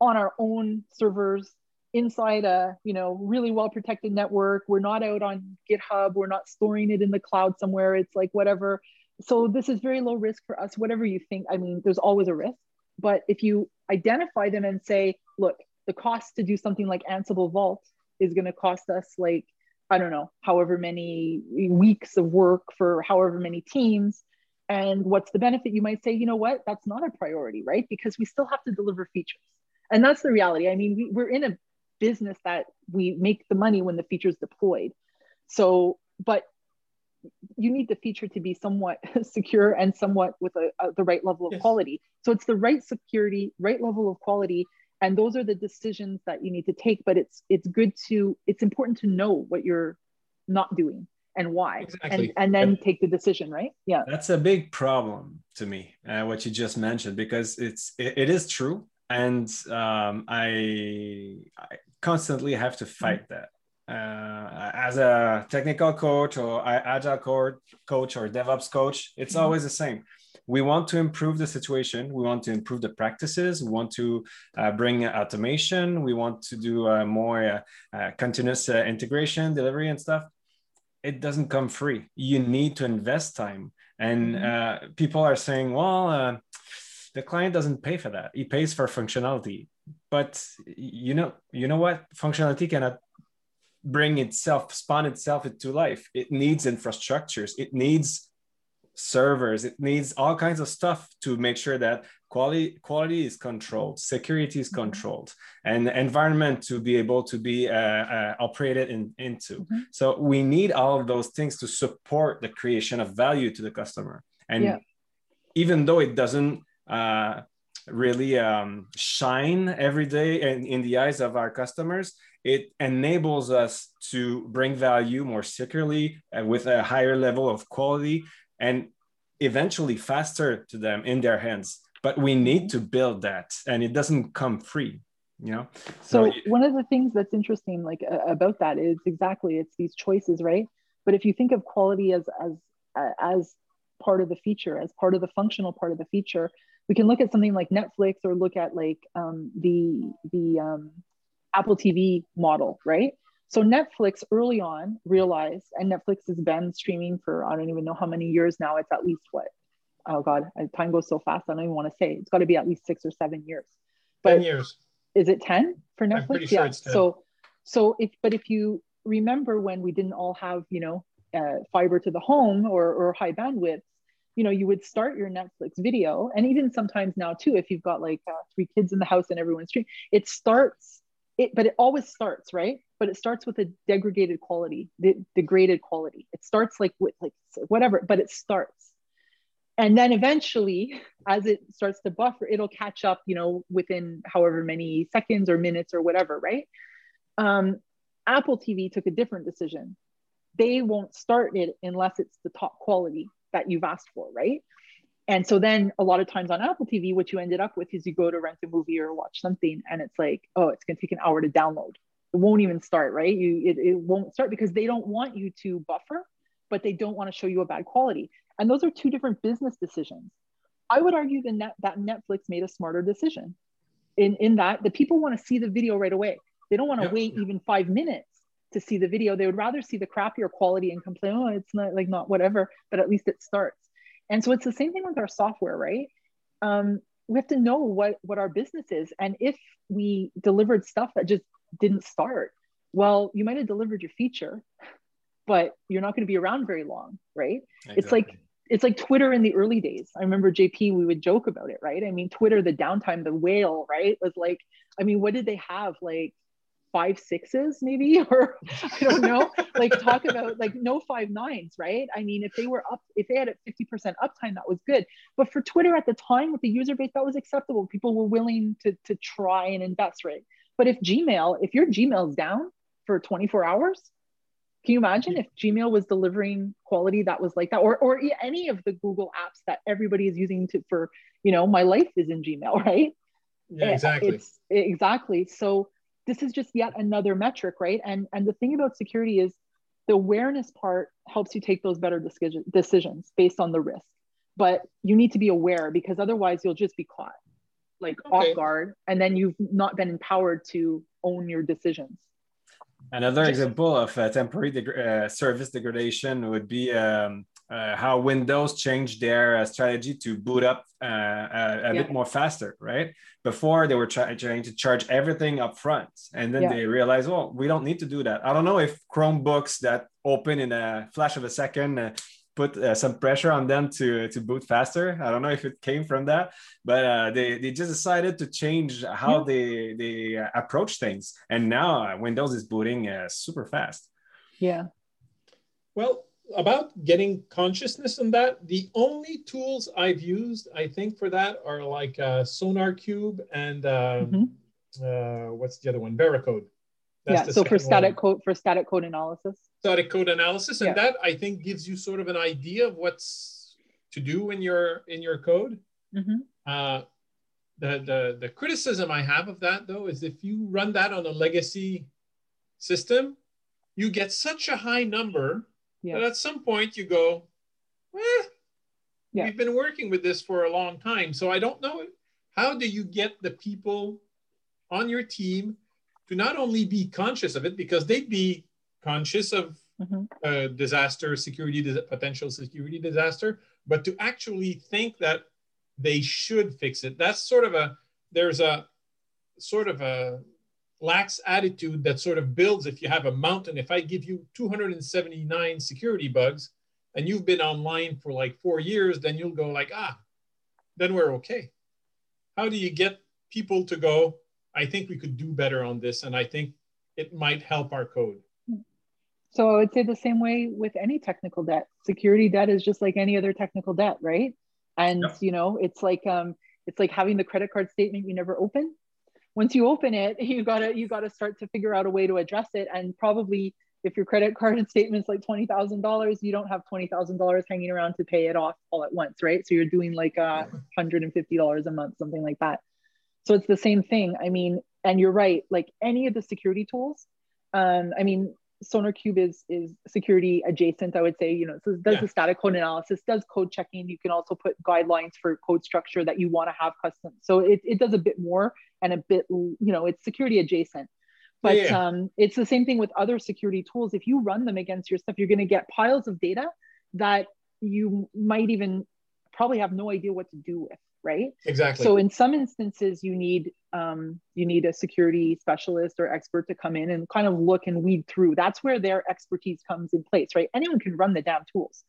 on our own servers inside a you know really well protected network we're not out on github we're not storing it in the cloud somewhere it's like whatever so this is very low risk for us whatever you think i mean there's always a risk but if you identify them and say look the cost to do something like ansible vault is going to cost us like I don't know, however many weeks of work for however many teams. And what's the benefit? You might say, you know what, that's not a priority, right? Because we still have to deliver features. And that's the reality. I mean, we, we're in a business that we make the money when the feature is deployed. So, but you need the feature to be somewhat secure and somewhat with a, a, the right level of yes. quality. So it's the right security, right level of quality, and those are the decisions that you need to take but it's it's good to it's important to know what you're not doing and why exactly. and, and then take the decision right yeah that's a big problem to me uh, what you just mentioned because it's it, it is true and um, I, I constantly have to fight mm-hmm. that uh, as a technical coach or agile coach or DevOps coach, it's mm-hmm. always the same. We want to improve the situation. We want to improve the practices. We want to uh, bring automation. We want to do uh, more uh, uh, continuous uh, integration, delivery, and stuff. It doesn't come free. You need to invest time. And mm-hmm. people are saying, well, the client doesn't pay for that. He pays for functionality. But you know, you know what? Functionality cannot bring itself, spawn itself into life. It needs infrastructures. It needs servers. It needs all kinds of stuff to make sure that quality quality is controlled, security is mm-hmm. controlled, and environment to be able to be uh, uh, operated in, into. Mm-hmm. So we need all of those things to support the creation of value to the customer. And yeah. even though it doesn't uh, really um, shine every day in, in the eyes of our customers, it enables us to bring value more securely and with a higher level of quality and eventually faster to them in their hands. But we need to build that, and it doesn't come free. You know. So, so one of the things that's interesting, like uh, about that, is exactly it's these choices, right? But if you think of quality as as uh, as part of the feature, as part of the functional part of the feature, we can look at something like Netflix or look at like um, the the um, Apple TV model, right? So Netflix early on realized, and Netflix has been streaming for I don't even know how many years now. It's at least what? Oh God, time goes so fast. I don't even want to say. It's got to be at least six or seven years. But ten years. Is it ten for Netflix? Sure yeah. So, so if but if you remember when we didn't all have you know uh, fiber to the home or or high bandwidth, you know, you would start your Netflix video, and even sometimes now too, if you've got like uh, three kids in the house and everyone's streaming, it starts. It, but it always starts right. But it starts with a degraded quality, de- degraded quality. It starts like with like whatever, but it starts, and then eventually, as it starts to buffer, it'll catch up. You know, within however many seconds or minutes or whatever, right? Um, Apple TV took a different decision. They won't start it unless it's the top quality that you've asked for, right? And so then a lot of times on Apple TV, what you ended up with is you go to rent a movie or watch something, and it's like, oh, it's going to take an hour to download. It won't even start, right? You it, it won't start because they don't want you to buffer, but they don't want to show you a bad quality. And those are two different business decisions. I would argue that net, that Netflix made a smarter decision in, in that the people want to see the video right away. They don't want to yep. wait even five minutes to see the video. They would rather see the crappier quality and complain, oh, it's not like not whatever, but at least it starts. And so it's the same thing with our software, right? Um, we have to know what what our business is, and if we delivered stuff that just didn't start, well, you might have delivered your feature, but you're not going to be around very long, right? Exactly. It's like it's like Twitter in the early days. I remember JP, we would joke about it, right? I mean, Twitter, the downtime, the whale, right? Was like, I mean, what did they have? Like five sixes maybe or i don't know. Like talk about like no five nines right? I mean if they were up if they had a 50% uptime that was good. But for twitter at the time with the user base that was acceptable. People were willing to to try and invest right? But if gmail if your gmail's down for 24 hours can you imagine if gmail was delivering quality that was like that or or any of the google apps that everybody is using to for you know my life is in gmail right? Yeah, exactly. It's, exactly. So this is just yet another metric, right? And and the thing about security is the awareness part helps you take those better decisions based on the risk. But you need to be aware because otherwise you'll just be caught like okay. off guard and then you've not been empowered to own your decisions. Another example of uh, temporary deg- uh, service degradation would be um, uh, how Windows changed their uh, strategy to boot up uh, a, a yeah. bit more faster, right? Before they were try- trying to charge everything up front, and then yeah. they realized, well, we don't need to do that. I don't know if Chromebooks that open in a flash of a second uh, put uh, some pressure on them to to boot faster. I don't know if it came from that, but uh, they they just decided to change how yeah. they they approach things, and now Windows is booting super fast. Yeah. Well, about getting consciousness in that, the only tools I've used, I think, for that are like uh, SonarQube and um, mm-hmm. uh, what's the other one? Veracode. That's yeah. So for static one. code for static code analysis. Static code analysis, and yeah. that I think gives you sort of an idea of what's to do in your in your code. Mm-hmm. Uh, the the the criticism I have of that though is if you run that on a legacy system, you get such a high number Yeah. that at some point you go, eh, Yeah. we've been working with this for a long time. So I don't know how do you get the people on your team to not only be conscious of it because they'd be conscious of Mhm. uh, disaster security potential security disaster but to actually think that they should fix it that's sort of a there's a sort of a lax attitude that sort of builds if you have a mountain if i give you 279 security bugs and you've been online for like four years then you'll go like ah then we're okay how do you get people to go i think we could do better on this and i think it might help our code So I would say the same way with any technical debt. Security debt is just like any other technical debt, right? And Yep. you know, it's like um, it's like having the credit card statement you never open. Once you open it, you gotta you gotta start to figure out a way to address it. And probably if your credit card statement's like twenty thousand dollars, you don't have twenty thousand dollars hanging around to pay it off all at once, right? So you're doing like a hundred and fifty dollars a month, something like that. So it's the same thing. I mean, and you're right. Like any of the security tools, um, I mean, SonarQube is is security adjacent. I would say, you know, so it does Yeah. the static code analysis, does code checking. You can also put guidelines for code structure that you want to have custom. So it, it does a bit more and a bit, you know, it's security adjacent. But Yeah, yeah. um, it's the same thing with other security tools. If you run them against your stuff, you're going to get piles of data that you might even probably have no idea what to do with, right? exactly So in some instances, you need um, you need a security specialist or expert to come in and kind of look and weed through. That's where their expertise comes in place, right? Anyone can run the damn tools.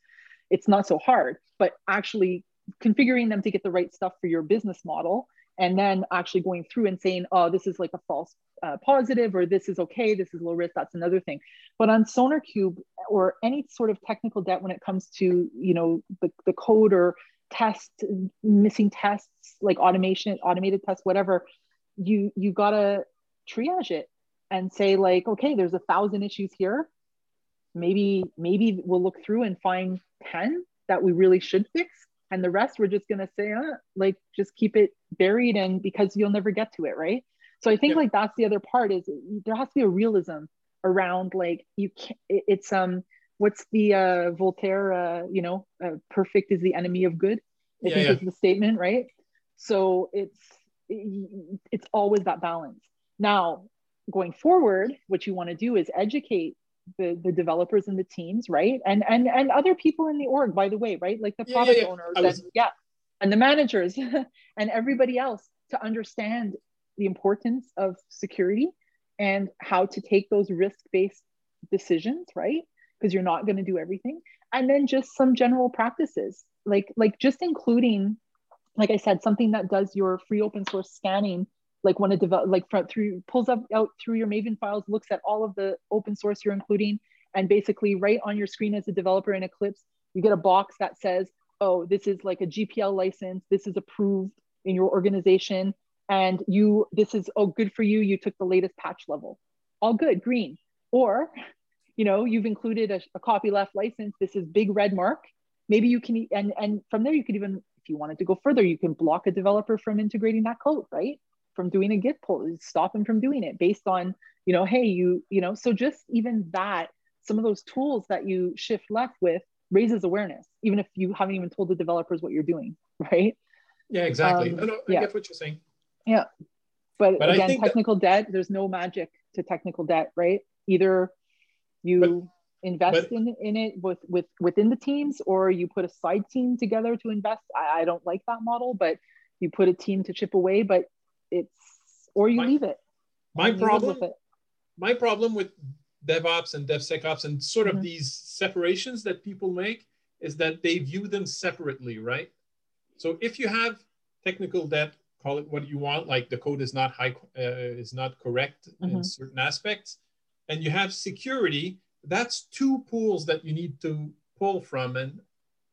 It's not so hard, but actually configuring them to get the right stuff for your business model, and then actually going through and saying, oh, this is like a false uh, positive, or this is okay, this is low risk. That's another thing. But on SonarQube or any sort of technical debt when it comes to you know the, the code or test missing tests like automation automated tests whatever you you gotta triage it and say like okay there's a thousand issues here. Maybe maybe we'll look through and find 10 that we really should fix. And the rest we're just gonna say uh, like just keep it buried and because you'll never get to it right? So i think Yeah. like that's the other part is there has to be a realism around like you can't it- it's um what's the uh voltaire uh you know uh, perfect is the enemy of good i Yeah, think yeah. is the statement right? So it's it's always that balance. Now going forward what you want to do is educate the the developers and the teams right? And and and other people in the org by the way right? Like the product yeah. owners was- and yeah and the managers and everybody else to understand the importance of security and how to take those risk-based decisions right because you're not going to do everything. And then just some general practices like like just including like i said something that does your free open source scanning like when a develop like front through pulls up out through your maven files looks at all of the open source you're including and basically right on your screen as a developer in eclipse you get a box that says oh this is like a gpl license. This is approved in your organization and you this is oh good for you. You took the latest patch level. All good green. Or you know you've included a, a copy left license this is big red mark. Maybe you can and and from there you could even if you wanted to go further you can block a developer from integrating that code right? From doing a git pull stop them from doing it based on you know hey you you know so just even that some of those tools that you shift left with raises awareness even if you haven't even told the developers what you're doing right? Yeah exactly. Um, no, no, i yeah. get what you're saying. But, But again think that- technical debt there's no magic to technical debt right? Either you invest but- in, in it with, with within the teams or you put a side team together to invest I, I don't like that model but you put a team to chip away but it's or you My- leave it my and you live problem with it. my problem with DevOps and DevSecOps and sort of Mhm. these separations that people make is that they view them separately, right? So if you have technical debt, call it what you want, like the code is not high, uh, is not correct in Mhm. certain aspects, and you have security, that's two pools that you need to pull from. And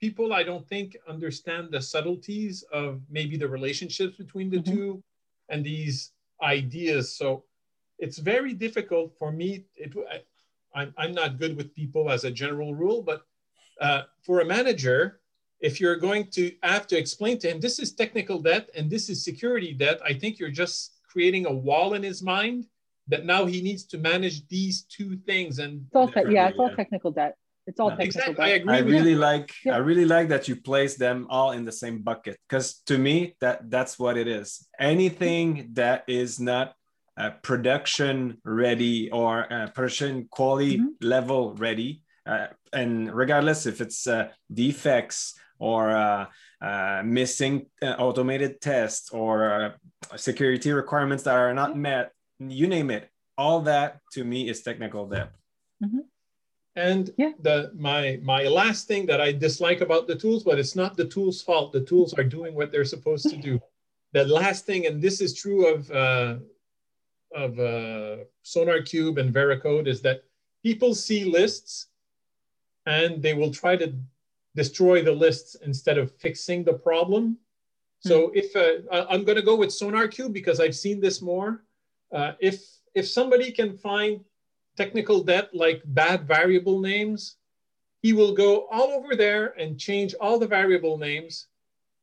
people, I don't think, understand the subtleties of maybe the relationships between the Mhm. two and these ideas. So it's very difficult for me. It, I, I'm, I'm not good with people as a general rule, but uh, for a manager, if you're going to have to explain to him, this is technical debt and this is security debt, I think you're just creating a wall in his mind that now he needs to manage these two things and It's all te- yeah, it's all technical debt. It's all Yeah. technical exactly i agree I really you. like Yeah. I really like that you place them all in the same bucket because to me that that's what it is. Anything that is not uh, production ready or uh, production quality Mhm. level ready, uh, and regardless if it's uh, defects or uh, uh, missing uh, automated tests or uh, security requirements that are not met, you name it, all that to me is technical debt. And Yeah. the my my last thing that I dislike about the tools, but it's not the tools' fault. The tools are doing what they're supposed to do. The last thing, and this is true of uh, of uh, SonarQube and Veracode, is that people see lists and they will try to destroy the lists instead of fixing the problem. So if uh, I- I'm going to go with SonarQube because I've seen this more. Uh, if if somebody can find technical debt like bad variable names, he will go all over there and change all the variable names,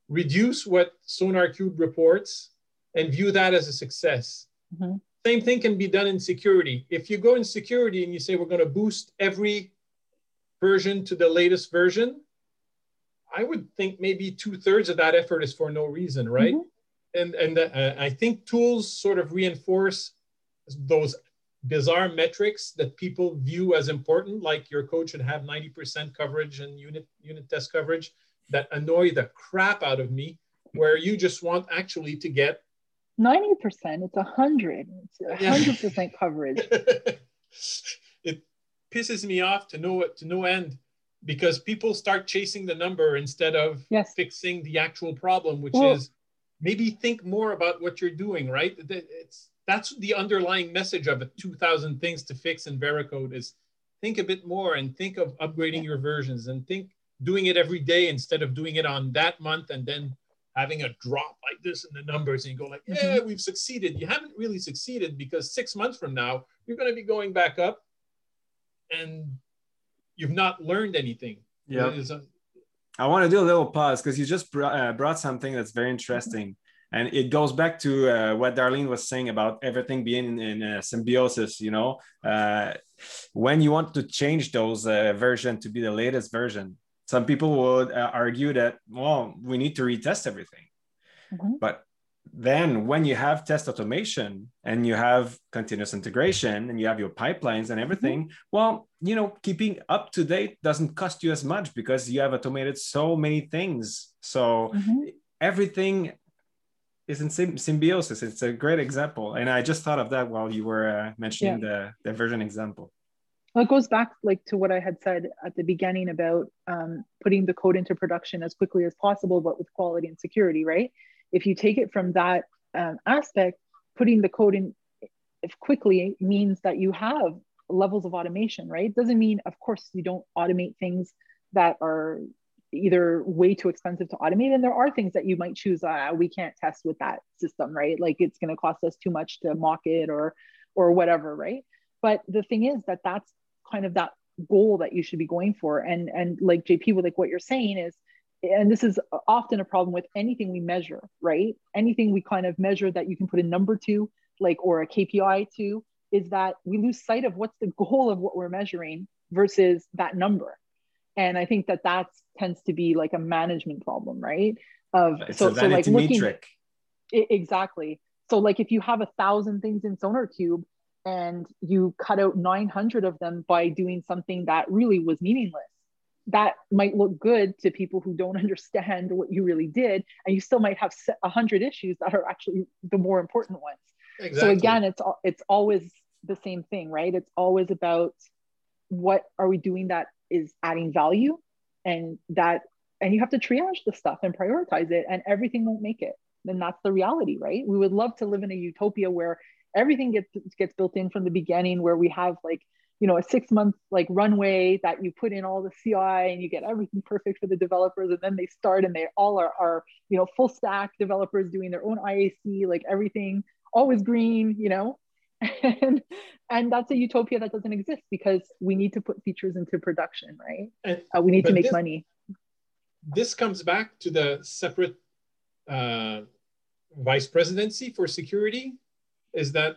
reduce what SonarQube reports, and view that as a success. Mhm. Same thing can be done in security. If you go in security and you say we're going to boost every version to the latest version, I would think maybe two thirds of that effort is for no reason, right? Mhm. And and uh, I think tools sort of reinforce those bizarre metrics that people view as important, like your code should have 90% coverage and unit unit test coverage that annoy the crap out of me, where you just want actually to get 90%, it's 100. It's Yeah. 100% coverage. it pisses me off to no to no end because people start chasing the number instead of Yes. fixing the actual problem, which Well- is maybe think more about what you're doing, right? It's that's the underlying message of it. 2,000 things to fix in Veracode is think a bit more and think of upgrading your versions and think doing it every day instead of doing it on that month and then having a drop like this in the numbers and you go like, mm-hmm. yeah, we've succeeded. You haven't really succeeded because six months from now, you're going to be going back up and you've not learned anything. Yeah. It is a- I want to do a little pause because you just brought, uh, brought something that's very interesting. And it goes back to uh, what Darlene was saying about everything being in, in uh, symbiosis. You know, uh, when you want to change those uh, version to be the latest version, some people would uh, argue that, well, we need to retest everything. Mhm. But then when you have test automation and you have continuous integration and you have your pipelines and everything, well, you know, keeping up to date doesn't cost you as much because you have automated so many things. So Mhm. everything is in sym- symbiosis. It's a great example. And I just thought of that while you were uh, mentioning the, the version example. Well, it goes back like to what I had said at the beginning about um, putting the code into production as quickly as possible, but with quality and security, right? If you take it from that um, aspect, putting the code in quickly means that you have levels of automation, right? It Doesn't mean, of course, you don't automate things that are either way too expensive to automate, and there are things that you might choose. Uh, we can't test with that system, right? Like it's going to cost us too much to mock it or or whatever, right? But the thing is that that's kind of that goal that you should be going for, and and like JP, with like what you're saying is and this is often a problem with anything we measure, right? Anything we kind of measure that you can put a number to, like, or a KPI to, is that we lose sight of what's the goal of what we're measuring versus that number. And I think that that tends to be like a management problem, right? Of so, a so like looking metric. I- exactly. So like if you have a thousand things in SonarQube and you cut out 900 of them by doing something that really was meaningless, that might look good to people who don't understand what you really did, and you still might have a hundred issues that are actually the more important ones. exactly. So again, it's it's always the same thing, right? It's always about what are we doing that is adding value, and that and you have to triage the stuff and prioritize it, and everything won't make it. Then that's the reality, right? We would love to live in a utopia where everything gets gets built in from the beginning, where we have like you know a six month like runway that you put in all the ci and you get everything perfect for the developers and then they start and they all are, are you know full stack developers doing their own iac like everything always green you know? And and that's a utopia that doesn't exist because we need to put features into production right? And- uh, we need to make this- money. this comes back to the separate uh, vice presidency for security is that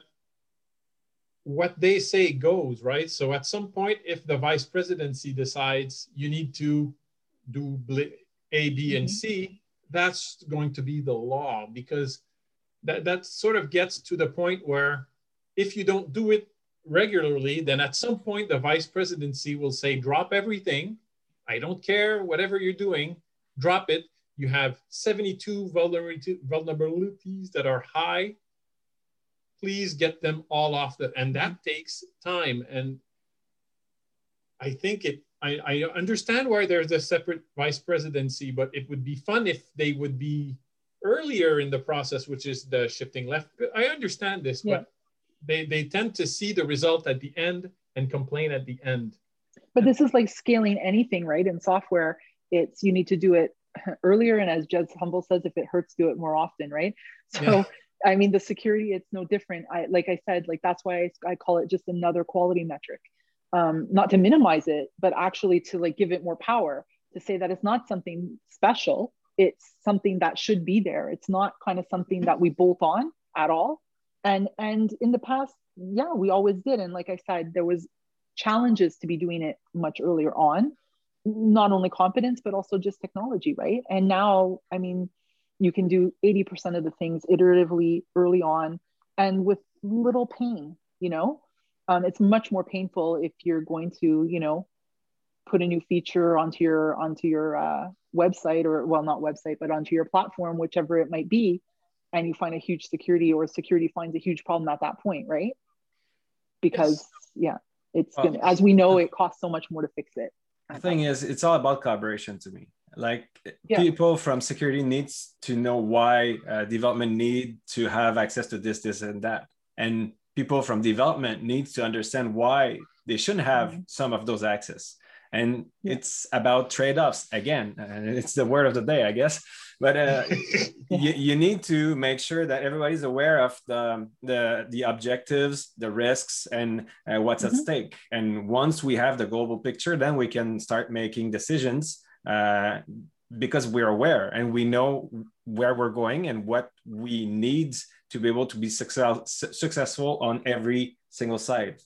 what they say goes, right? So at some point, if the vice presidency decides you need to do A, B, and mm-hmm. C, that's going to be the law because that, that sort of gets to the point where if you don't do it regularly, then at some point the vice presidency will say, drop everything. I don't care, whatever you're doing, drop it. You have 72 vulnerabilities that are high please get them all off the and that takes time. And i think it I, I understand why there's a separate vice presidency but it would be fun if they would be earlier in the process which is the shifting left. I understand this yeah. but they they tend to see the result at the end and complain at the end. But this is like scaling anything right? In software it's you need to do it earlier and as Jez Humble says if it hurts do it more often right? So yeah. I mean, the security, it's no different. I, like I said, like that's why I, I call it just another quality metric. Um, not to minimize it, but actually to like give it more power to say that it's not something special. It's something that should be there. It's not kind of something that we bolt on at all. And and in the past, yeah, we always did. And like I said, there was challenges to be doing it much earlier on, not only competence, but also just technology, right? And now, I mean, you can do 80% of the things iteratively early on and with little pain you know? Um, it's much more painful if you're going to you know put a new feature onto your onto your uh, website or well not website but onto your platform whichever it might be and you find a huge security or security finds a huge problem at that point right? Because yes. yeah it's well, gonna as we know it costs so much more to fix it. The thing is it's all about collaboration to me like yeah. people from security needs to know why uh, development need to have access to this this and that and people from development needs to understand why they shouldn't have mm-hmm. some of those access and yeah. it's about trade-offs again and it's the word of the day i guess but uh, you, you need to make sure that everybody's aware of the the, the objectives the risks and uh, what's mm-hmm. at stake and once we have the global picture then we can start making decisions uh, because we're aware and we know where we're going and what we need to be able to be success, successful on every single side.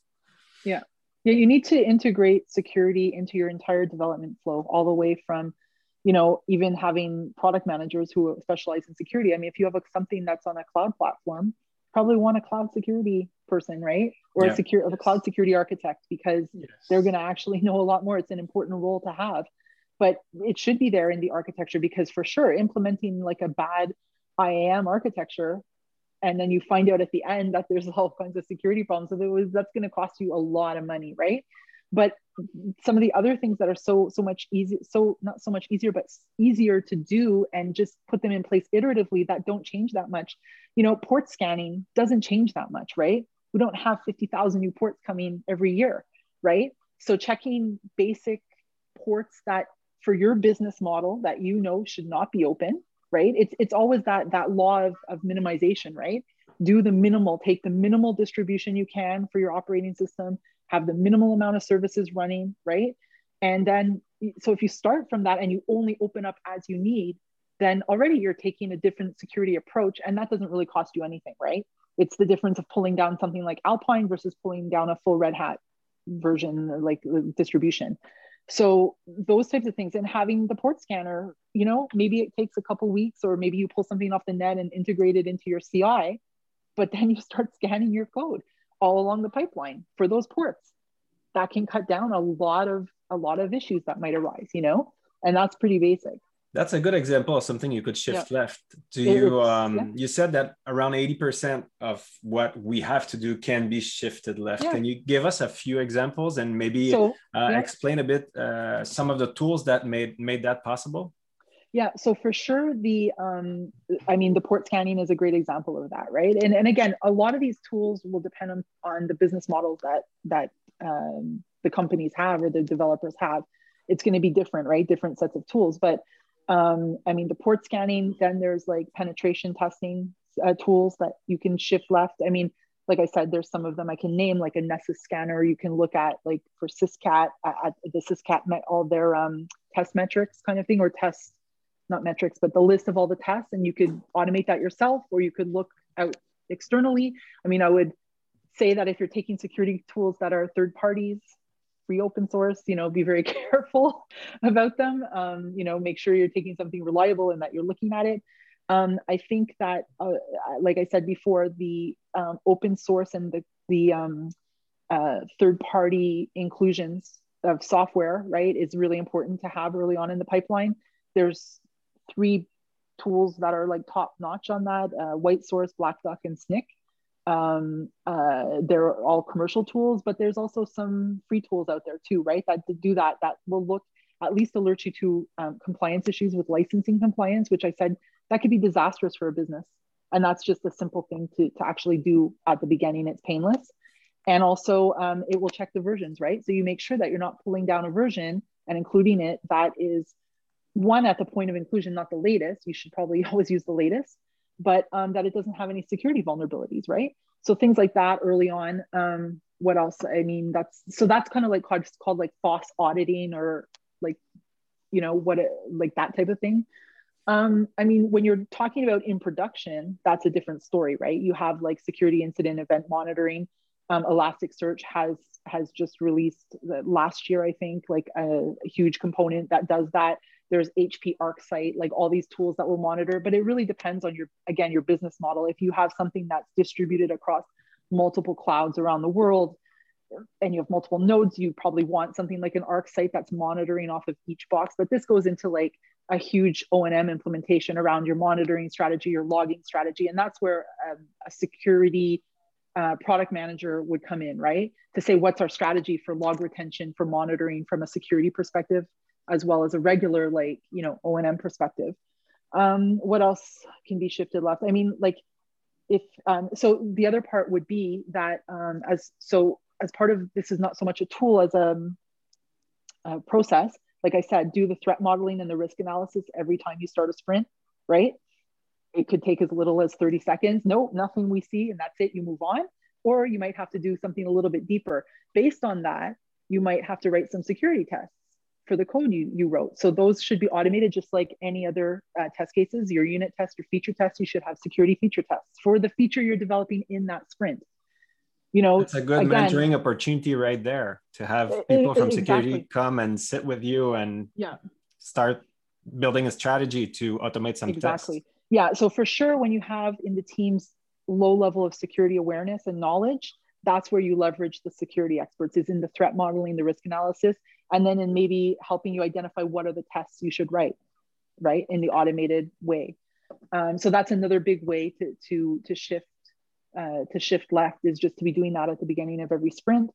Yeah. Yeah, you need to integrate security into your entire development flow, all the way from, you know, even having product managers who specialize in security. I mean, if you have a, something that's on a cloud platform, probably want a cloud security person, right? Or yeah. a secure, a cloud security architect, because yes. they're going to actually know a lot more. It's an important role to have but it should be there in the architecture because for sure implementing like a bad IAM architecture and then you find out at the end that there's all kinds of security problems so that was, that's going to cost you a lot of money right? But some of the other things that are so so much easy so not so much easier but easier to do and just put them in place iteratively that don't change that much you know port scanning doesn't change that much right? We don't have 50,000 new ports coming every year right? So checking basic ports that for your business model that you know should not be open right? It's it's always that that law of, of minimization right? Do the minimal take the minimal distribution you can for your operating system have the minimal amount of services running right? And then so if you start from that and you only open up as you need then already you're taking a different security approach and that doesn't really cost you anything right? It's the difference of pulling down something like alpine versus pulling down a full red hat version like uh, distribution so those types of things and having the port scanner you know maybe it takes a couple weeks or maybe you pull something off the net and integrate it into your ci but then you start scanning your code all along the pipeline for those ports. That can cut down a lot of a lot of issues that might arise you know? And that's pretty basic that's a good example of something you could shift yeah. left. Do you um yeah. you said that around 80% of what we have to do can be shifted left. Yeah. Can you give us a few examples and maybe so, uh, explain a bit uh, some of the tools that made made that possible? Yeah, so for sure, the um, I mean, the port scanning is a great example of that, right? And and again, a lot of these tools will depend on on the business models that that um, the companies have or the developers have. It's going to be different, right? Different sets of tools, but um, I mean, the port scanning, then there's like penetration testing uh, tools that you can shift left. I mean, like I said, there's some of them I can name, like a Nessus scanner. You can look at like for Syscat, at the Syscat met all their um, test metrics kind of thing, or test, not metrics, but the list of all the tests, and you could automate that yourself, or you could look out externally. I mean, I would say that if you're taking security tools that are third parties, free open source, you know, be very careful about them. Um, you know, make sure you're taking something reliable and that you're looking at it. Um, I think that, uh, like I said before, the um, open source and the, the um, uh, third party inclusions of software, right, is really important to have early on in the pipeline. There's three tools that are like top notch on that uh, White Source, Black Duck, and Snyk. Um, uh, they're all commercial tools, but there's also some free tools out there too, right? That do that, that will look at least alert you to um, compliance issues with licensing compliance, which I said that could be disastrous for a business. And that's just a simple thing to, to actually do at the beginning. It's painless. And also, um, it will check the versions, right? So you make sure that you're not pulling down a version and including it that is one at the point of inclusion, not the latest. You should probably always use the latest, but um, that it doesn't have any security vulnerabilities, right? So things like that early on. Um, what else? I mean, that's so that's kind of like called, called like FOSS auditing or like, you know, what it, like that type of thing. Um, I mean, when you're talking about in production, that's a different story, right? You have like security incident event monitoring. Um, Elasticsearch has has just released last year, I think, like a, a huge component that does that there's HP ArcSight, like all these tools that will monitor, but it really depends on your, again, your business model. If you have something that's distributed across multiple clouds around the world and you have multiple nodes, you probably want something like an ArcSight that's monitoring off of each box. But this goes into like a huge O&M implementation around your monitoring strategy, your logging strategy. And that's where um, a security uh, product manager would come in, right? To say what's our strategy for log retention, for monitoring from a security perspective as well as a regular like you know o&m perspective. Um, what else can be shifted left? I mean like if um, so the other part would be that um, as so as part of this is not so much a tool as a, a process. Like i said do the threat modeling and the risk analysis every time you start a sprint right? It could take as little as 30 seconds. No nothing we see and that's it you move on. Or you might have to do something a little bit deeper. Based on that you might have to write some security tests for the code you, you wrote. So those should be automated just like any other uh, test cases. Your unit test, your feature test, you should have security feature tests for the feature you're developing in that sprint. You know, it's a good again, mentoring opportunity right there to have people from security exactly. come and sit with you and yeah, start building a strategy to automate some exactly. Tests. Yeah. So for sure, when you have in the teams low level of security awareness and knowledge, that's where you leverage the security experts is in the threat modeling, the risk analysis, and then in maybe helping you identify what are the tests you should write right in the automated way. Um, so that's another big way to to to shift uh, to shift left is just to be doing that at the beginning of every sprint.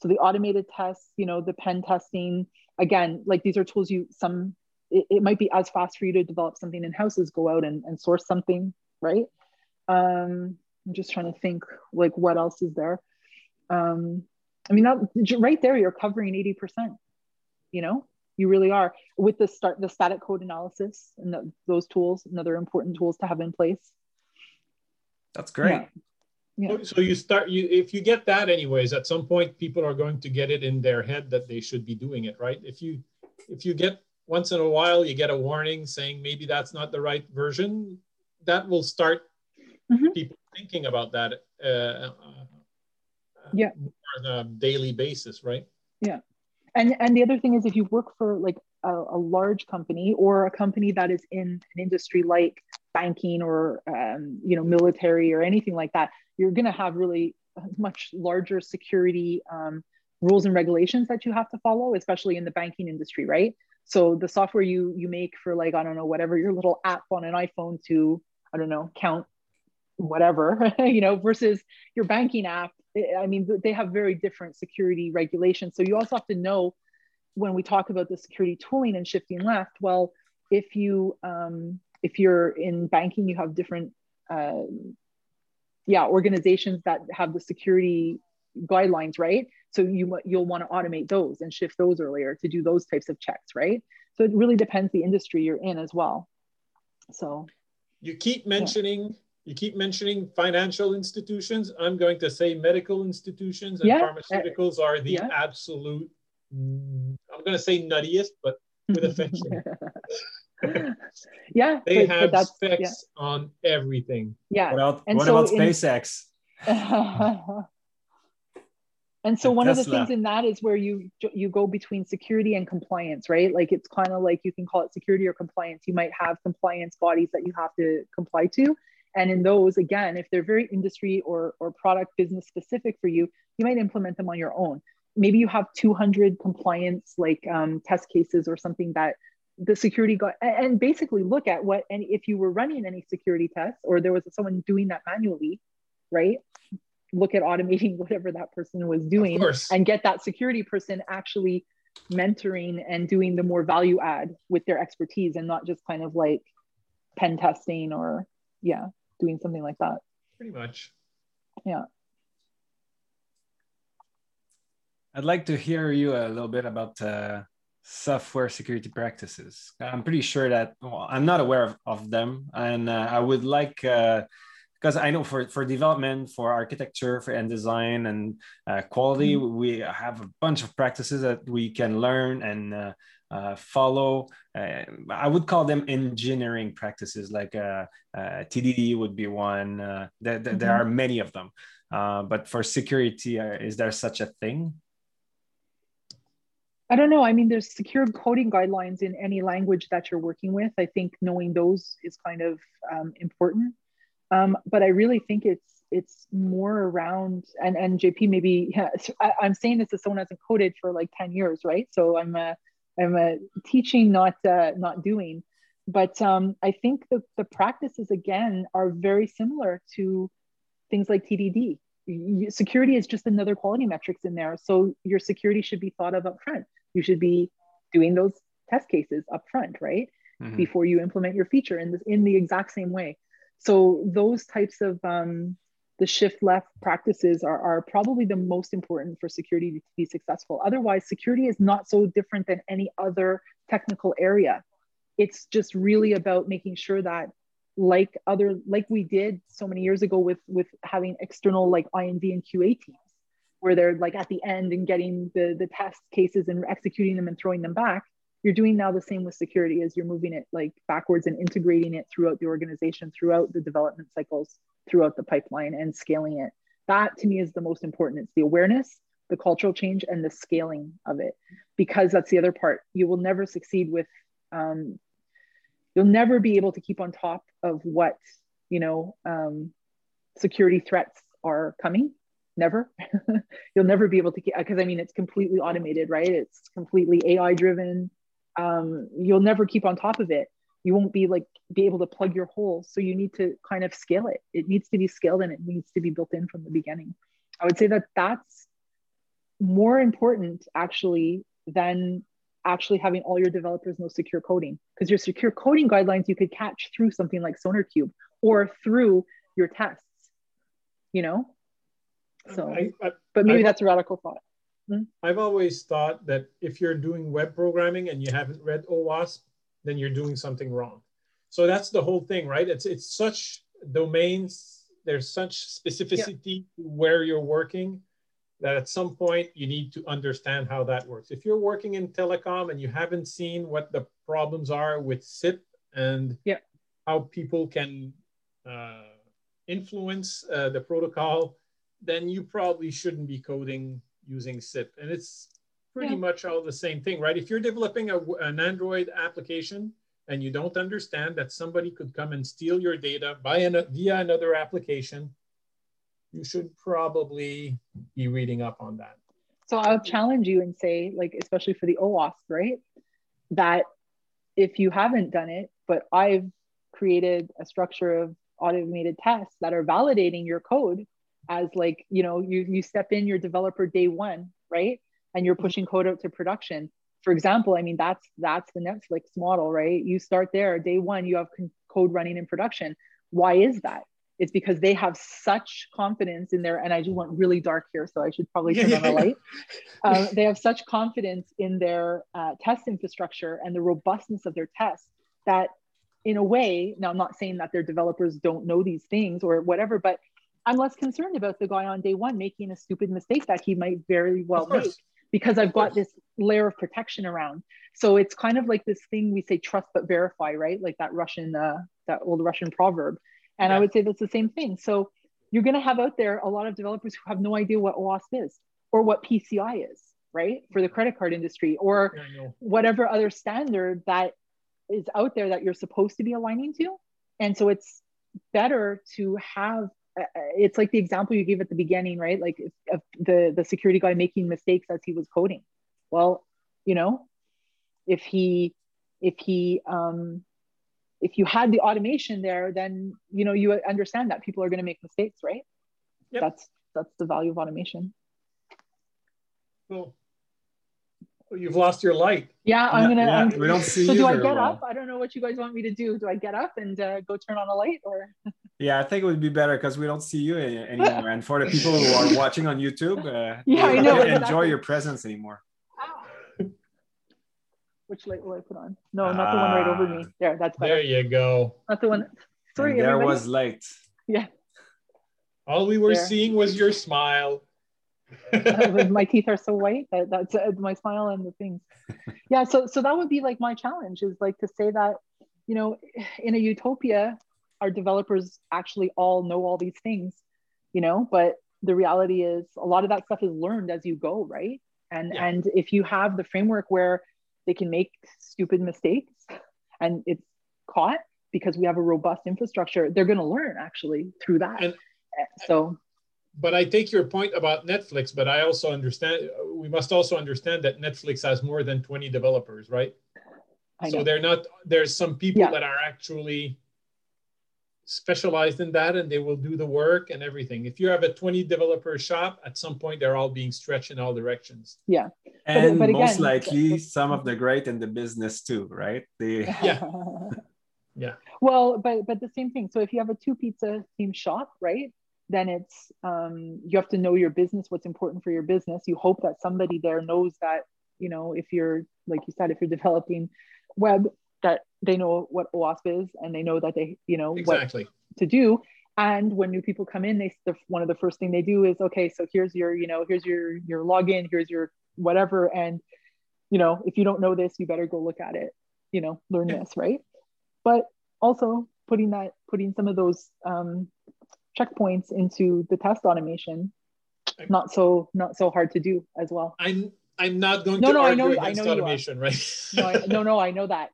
So the automated tests you know the pen testing again like these are tools you some it, it might be as fast for you to develop something in house as go out and, and source something right? Um i'm just trying to think like what else is there? Um i mean that, right there you're covering 80% you know you really are with the start the static code analysis and the, those tools another important tools to have in place that's great yeah. Yeah. So you start you if you get that anyways, at some point people are going to get it in their head that they should be doing it, right? If you if you get once in a while you get a warning saying maybe that's not the right version, that will start mm-hmm. people thinking about that uh, uh, yeah on a daily basis, right? Yeah and and the other thing is if you work for like a, a large company or a company that is in an industry like banking or um, you know military or anything like that you're going to have really much larger security um, rules and regulations that you have to follow especially in the banking industry right? So the software you you make for like i don't know whatever your little app on an iphone to i don't know count whatever you know versus your banking app I mean, they have very different security regulations. So you also have to know when we talk about the security tooling and shifting left. Well, if you um, if you're in banking, you have different uh, yeah organizations that have the security guidelines, right? So you you'll want to automate those and shift those earlier to do those types of checks, right? So it really depends the industry you're in as well. So you keep mentioning. Yeah you keep mentioning financial institutions. I'm going to say medical institutions and yeah. pharmaceuticals uh, are the yeah. absolute, I'm going to say nuttiest, but with affection. yeah. They but, have but specs yeah. on everything. Yeah. What, what so about SpaceX? And so And one of the things in that is where you you go between security and compliance, right? Like it's kind of like you can call it security or compliance. You might have compliance bodies that you have to comply to. And in those, again, if they're very industry or, or product business specific for you, you might implement them on your own. Maybe you have 200 compliance like um, test cases or something that the security got, and basically look at what, and if you were running any security tests or there was someone doing that manually, right? Look at automating whatever that person was doing and get that security person actually mentoring and doing the more value add with their expertise and not just kind of like pen testing or yeah doing something like that Pretty much. yeah I'd like to hear you a little bit about uh, software security practices. I'm pretty sure that well, I'm not aware of, of them, and uh, I would like because I know for for development, for architecture, for and design and uh, quality, we have a bunch of practices that we can learn and. Uh, uh, follow. Uh, I would call them engineering practices, like uh, uh, TDD would be one. Uh, there, there, there Mhm. are many of them. Uh, but for security, uh, is there such a thing? i don't know i mean there's secure coding guidelines in any language that you're working with i think knowing those is kind of um, important um, but i really think it's it's more around and and jp maybe yeah, I, i'm saying this as someone who hasn't coded for like 10 years right so i'm a i'm a teaching not uh, not doing. But um, i think the, the practices again are very similar to things like tdd You- security is just another quality metrics in there. So your security should be thought of up front you should be doing those test cases up front right? Mhm. before you implement your feature in the, in the exact same way. So those types of um, the shift left practices are, are probably the most important for security to be successful. Otherwise, security is not so different than any other technical area. It's just really about making sure that like other like we did so many years ago with with having external like INV and QA teams where they're like at the end and getting the the test cases and executing them and throwing them back you're doing now the same with security as you're moving it like backwards and integrating it throughout the organization throughout the development cycles throughout the pipeline and scaling it. That to me is the most important. It's the awareness the cultural change and the scaling of it. Because that's the other part. You will never succeed with um, you'll never be able to keep on top of what you know um, security threats are coming. Never. You'll never be able to because i mean it's completely automated right? It's completely ai driven um, you'll never keep on top of it. You won't be like be able to plug your holes so you need to kind of scale it. It needs to be scaled and it needs to be built in from the beginning. I would say that that's more important actually than actually having all your developers know secure coding. Because your secure coding guidelines you could catch through something like SonarQube or through your tests you know? So I, I, but maybe I- that's a radical thought I've always thought that if you're doing web programming and you haven't read OWASP, then you're doing something wrong. So that's the whole thing, right? It's it's such domains, there's such specificity to where you're working that at some point you need to understand how that works. If you're working in telecom and you haven't seen what the problems are with SIP and Yeah. how people can uh, influence uh, the protocol, then you probably shouldn't be coding using SIP. And it's pretty Yeah. much all the same thing, right? If you're developing a, an Android application and you don't understand that somebody could come and steal your data by an, via another application, you should probably be reading up on that. So I'll challenge you and say, like, especially for the OAuth, right? That if you haven't done it, but I've created a structure of automated tests that are validating your code as like, you know, you you step in your developer day one, right? And you're pushing code out to production. For example, I mean, that's that's the Netflix model, right? You start there, day one, you have con- code running in production. Why is that? It's because they have such confidence in their, and I do want really dark here, so I should probably turn on the light. Um, they have such confidence in their uh, test infrastructure and the robustness of their tests that, in a way, now I'm not saying that their developers don't know these things or whatever, but I'm less concerned about the guy on day one making a stupid mistake that he might very well make because I've got this layer of protection around. So it's kind of like this thing we say trust but verify, right? Like that Russian, uh, that old Russian proverb. And I would say that's the same thing. So you're going to have out there a lot of developers who have no idea what OWASP is. or what PCI is, right? For the credit card industry or whatever other standard that is out there that you're supposed to be aligning to. And so it's better to have it's like the example you gave at the beginning, right? Like if, the the security guy making mistakes as he was coding. Well, you know, if he if he um, if you had the automation there, then you know you understand that people are going to make mistakes, right? Yep. That's that's the value of automation. Cool. Well, you've lost your light. Yeah, I'm gonna. Yeah, I'm, we don't see so you. do I get well. up? I don't know what you guys want me to do. Do I get up and uh, go turn on a light, or? yeah, I think it would be better because we don't see you anymore. and for the people who are watching on YouTube, uh, yeah, I know. Enjoy exactly. your presence anymore. Which light will I put on? No, not the one right over me. There, that's better. There you go. Not the one. Sorry, and there everybody. was light. Yeah. All we were there. seeing was your smile. my teeth are so white that that's uh, my smile and the things. Yeah, so so that would be like my challenge is like to say that, you know, in a utopia, our developers actually all know all these things, you know, but the reality is a lot of that stuff is learned as you go, right? And yeah. and if you have the framework where they can make stupid mistakes and it's caught because we have a robust infrastructure, they're going to learn actually through that. And, so but I take your point about Netflix, but I also understand we must also understand that Netflix has more than 20 developers, right? So they're not there's some people yeah. that are actually specialized in that and they will do the work and everything. If you have a 20 developer shop, at some point they're all being stretched in all directions. Yeah. And but, but most again, likely some of the great in the business too, right? They yeah. yeah. Well, but but the same thing. So if you have a two pizza team shop, right? then it's um, you have to know your business what's important for your business you hope that somebody there knows that you know if you're like you said if you're developing web that they know what OWASP is and they know that they you know exactly. what to do. And when new people come in they the, one of the first thing they do is okay so here's your you know here's your your login here's your whatever. And you know if you don't know this you better go look at it you know learn this right? But also putting that putting some of those um, checkpoints into the test automation not so not so hard to do as well. I'm i'm not going no, to no, argue I know, against I know automation right? No, I, no no i know that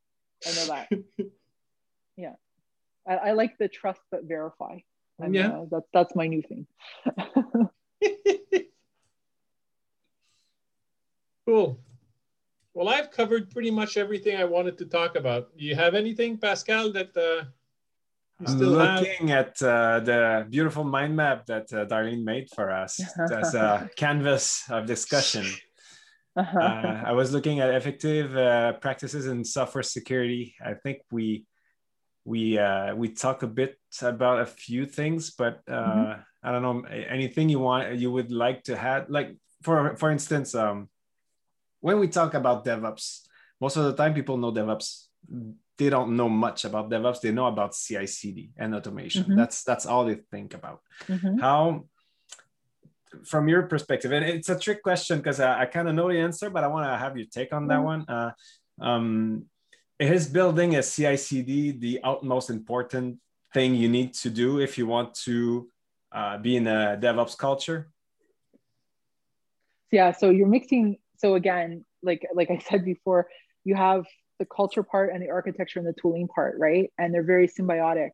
i know that. Yeah. I, I like the trust but verify. I'm, yeah. uh, that's that's my new thing. Cool. Well i've covered pretty much everything i wanted to talk about. Do you have anything pascal that uh, looking have... at uh, the beautiful mind map that uh, Darlene made for us. As a canvas of discussion. Uh-huh. Uh, I was looking at effective uh, practices in software security. I think we we uh, we talk a bit about a few things, but uh, mm-hmm. I don't know anything you want you would like to have. Like for for instance, um, when we talk about DevOps, most of the time people know DevOps they don't know much about DevOps. They know about CI/CD and automation. Mm-hmm. That's that's all they think about. Mm-hmm. How, from your perspective, and it's a trick question because I, I kind of know the answer, but I want to have your take on that mm-hmm. one. Uh, um, is building a CI/CD the utmost important thing you need to do if you want to uh, be in a DevOps culture? Yeah. So you're mixing. So again, like like I said before, you have the culture part and the architecture and the tooling part, right? And they're very symbiotic.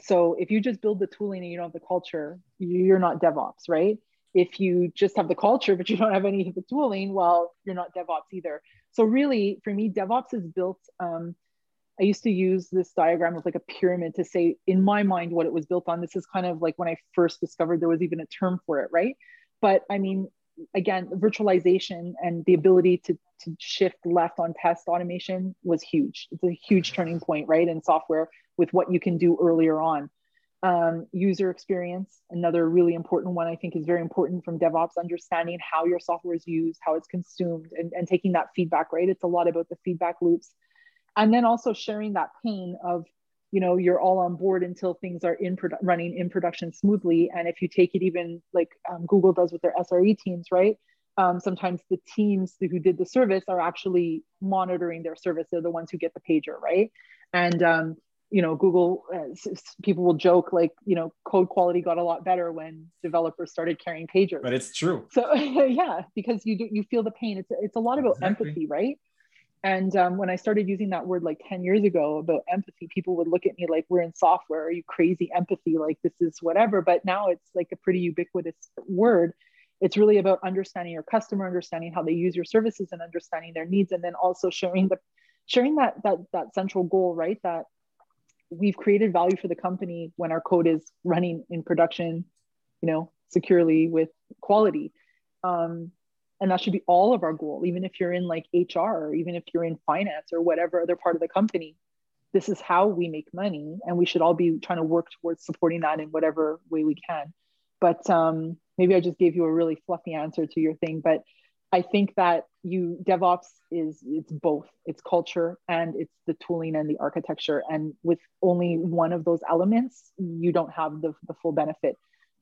So if you just build the tooling and you don't have the culture, you're not DevOps, right? If you just have the culture but you don't have any of the tooling, well, you're not DevOps either. So really, for me, DevOps is built. Um, I used to use this diagram of like a pyramid to say, in my mind, what it was built on. This is kind of like when I first discovered there was even a term for it, right? But I mean, again, virtualization and the ability to, to shift left on test automation was huge. It's a huge turning point, right, in software with what you can do earlier on. Um, user experience, another really important one, I think is very important from DevOps, understanding how your software is used, how it's consumed, and, and taking that feedback, right? It's a lot about the feedback loops. And then also sharing that pain of you know you're all on board until things are in produ- running in production smoothly. And if you take it even like um, google does with their sre teams right? Um, sometimes the teams who did the service are actually monitoring their service. They're the ones who get the pager right? And um, you know google uh, people will joke like you know code quality got a lot better when developers started carrying pagers. But it's true. So yeah because you do you feel the pain. It's it's a lot about exactly. empathy right? And um, when i started using that word like 10 years ago about empathy people would look at me like we're in software. Are you crazy? Empathy like this is whatever. But now it's like a pretty ubiquitous word. It's really about understanding your customer understanding how they use your services and understanding their needs and then also sharing the sharing that that that central goal right? That we've created value for the company when our code is running in production, you know, securely with quality. Um, and that should be all of our goal, even if you're in like HR or even if you're in finance or whatever other part of the company. This is how we make money, and we should all be trying to work towards supporting that in whatever way we can. But um, maybe I just gave you a really fluffy answer to your thing, but I think that you DevOps is it's both. It's culture and it's the tooling and the architecture. And with only one of those elements, you don't have the, the full benefit.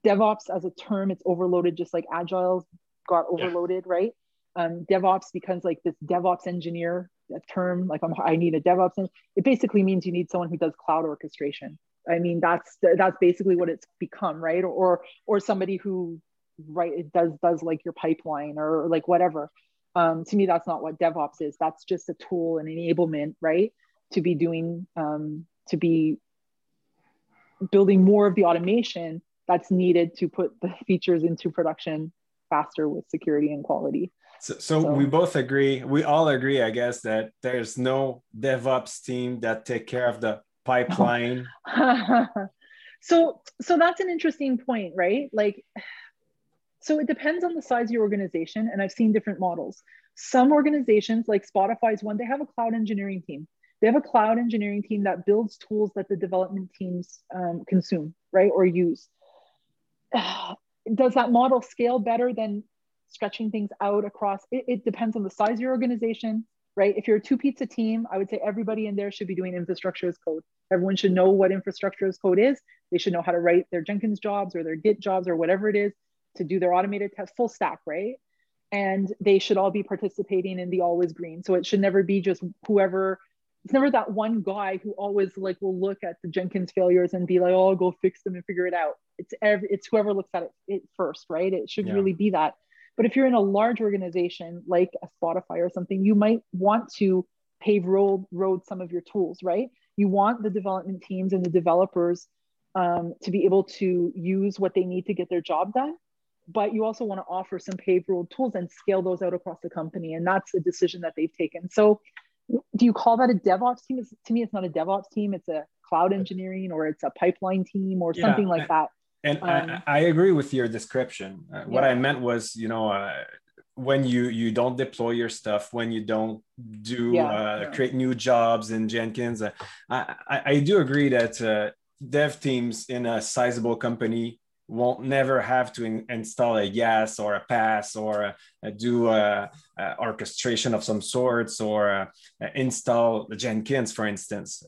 DevOps as a term, it's overloaded just like Agile got overloaded, yeah. right? Um, DevOps becomes like this DevOps engineer a term, like I'm, I need a DevOps. And it basically means you need someone who does cloud orchestration. I mean, that's that's basically what it's become, right? Or or somebody who right it does does like your pipeline or like whatever. Um, to me that's not what devops is. That's just a tool and enablement right? To be doing um, to be building more of the automation that's needed to put the features into production faster with security and quality. So, so, so, we both agree we all agree i guess that there's no devops team that take care of the pipeline. So so that's an interesting point right? Like so it depends on the size of your organization, and I've seen different models. Some organizations, like Spotify's one, they have a cloud engineering team. They have a cloud engineering team that builds tools that the development teams um, consume, right, or use. Does that model scale better than stretching things out across? It, it depends on the size of your organization, right? If you're a two pizza team, I would say everybody in there should be doing infrastructure as code. Everyone should know what infrastructure as code is. They should know how to write their Jenkins jobs or their Git jobs or whatever it is to do their automated test, full stack, right? And they should all be participating in the always green. So it should never be just whoever, it's never that one guy who always like will look at the Jenkins failures and be like, oh, I'll go fix them and figure it out. It's every, it's whoever looks at it, it first, right? It should yeah. really be that. But if you're in a large organization like a Spotify or something, you might want to pave road road some of your tools, right? You want the development teams and the developers um, to be able to use what they need to get their job done but you also want to offer some road tools and scale those out across the company. And that's a decision that they've taken. So do you call that a DevOps team? It's, to me, it's not a DevOps team. It's a cloud engineering or it's a pipeline team or yeah, something like that. And um, I, I, agree with your description. Uh, what yeah. I meant was, you know, uh, when you you don't deploy your stuff, when you don't do yeah, uh, create new jobs in Jenkins, uh, I, I, I do agree that uh, dev teams in a sizable company won't never have to in, install a yes or a PaaS or uh, do a, orchestration of some sorts or uh, install the Jenkins, for instance.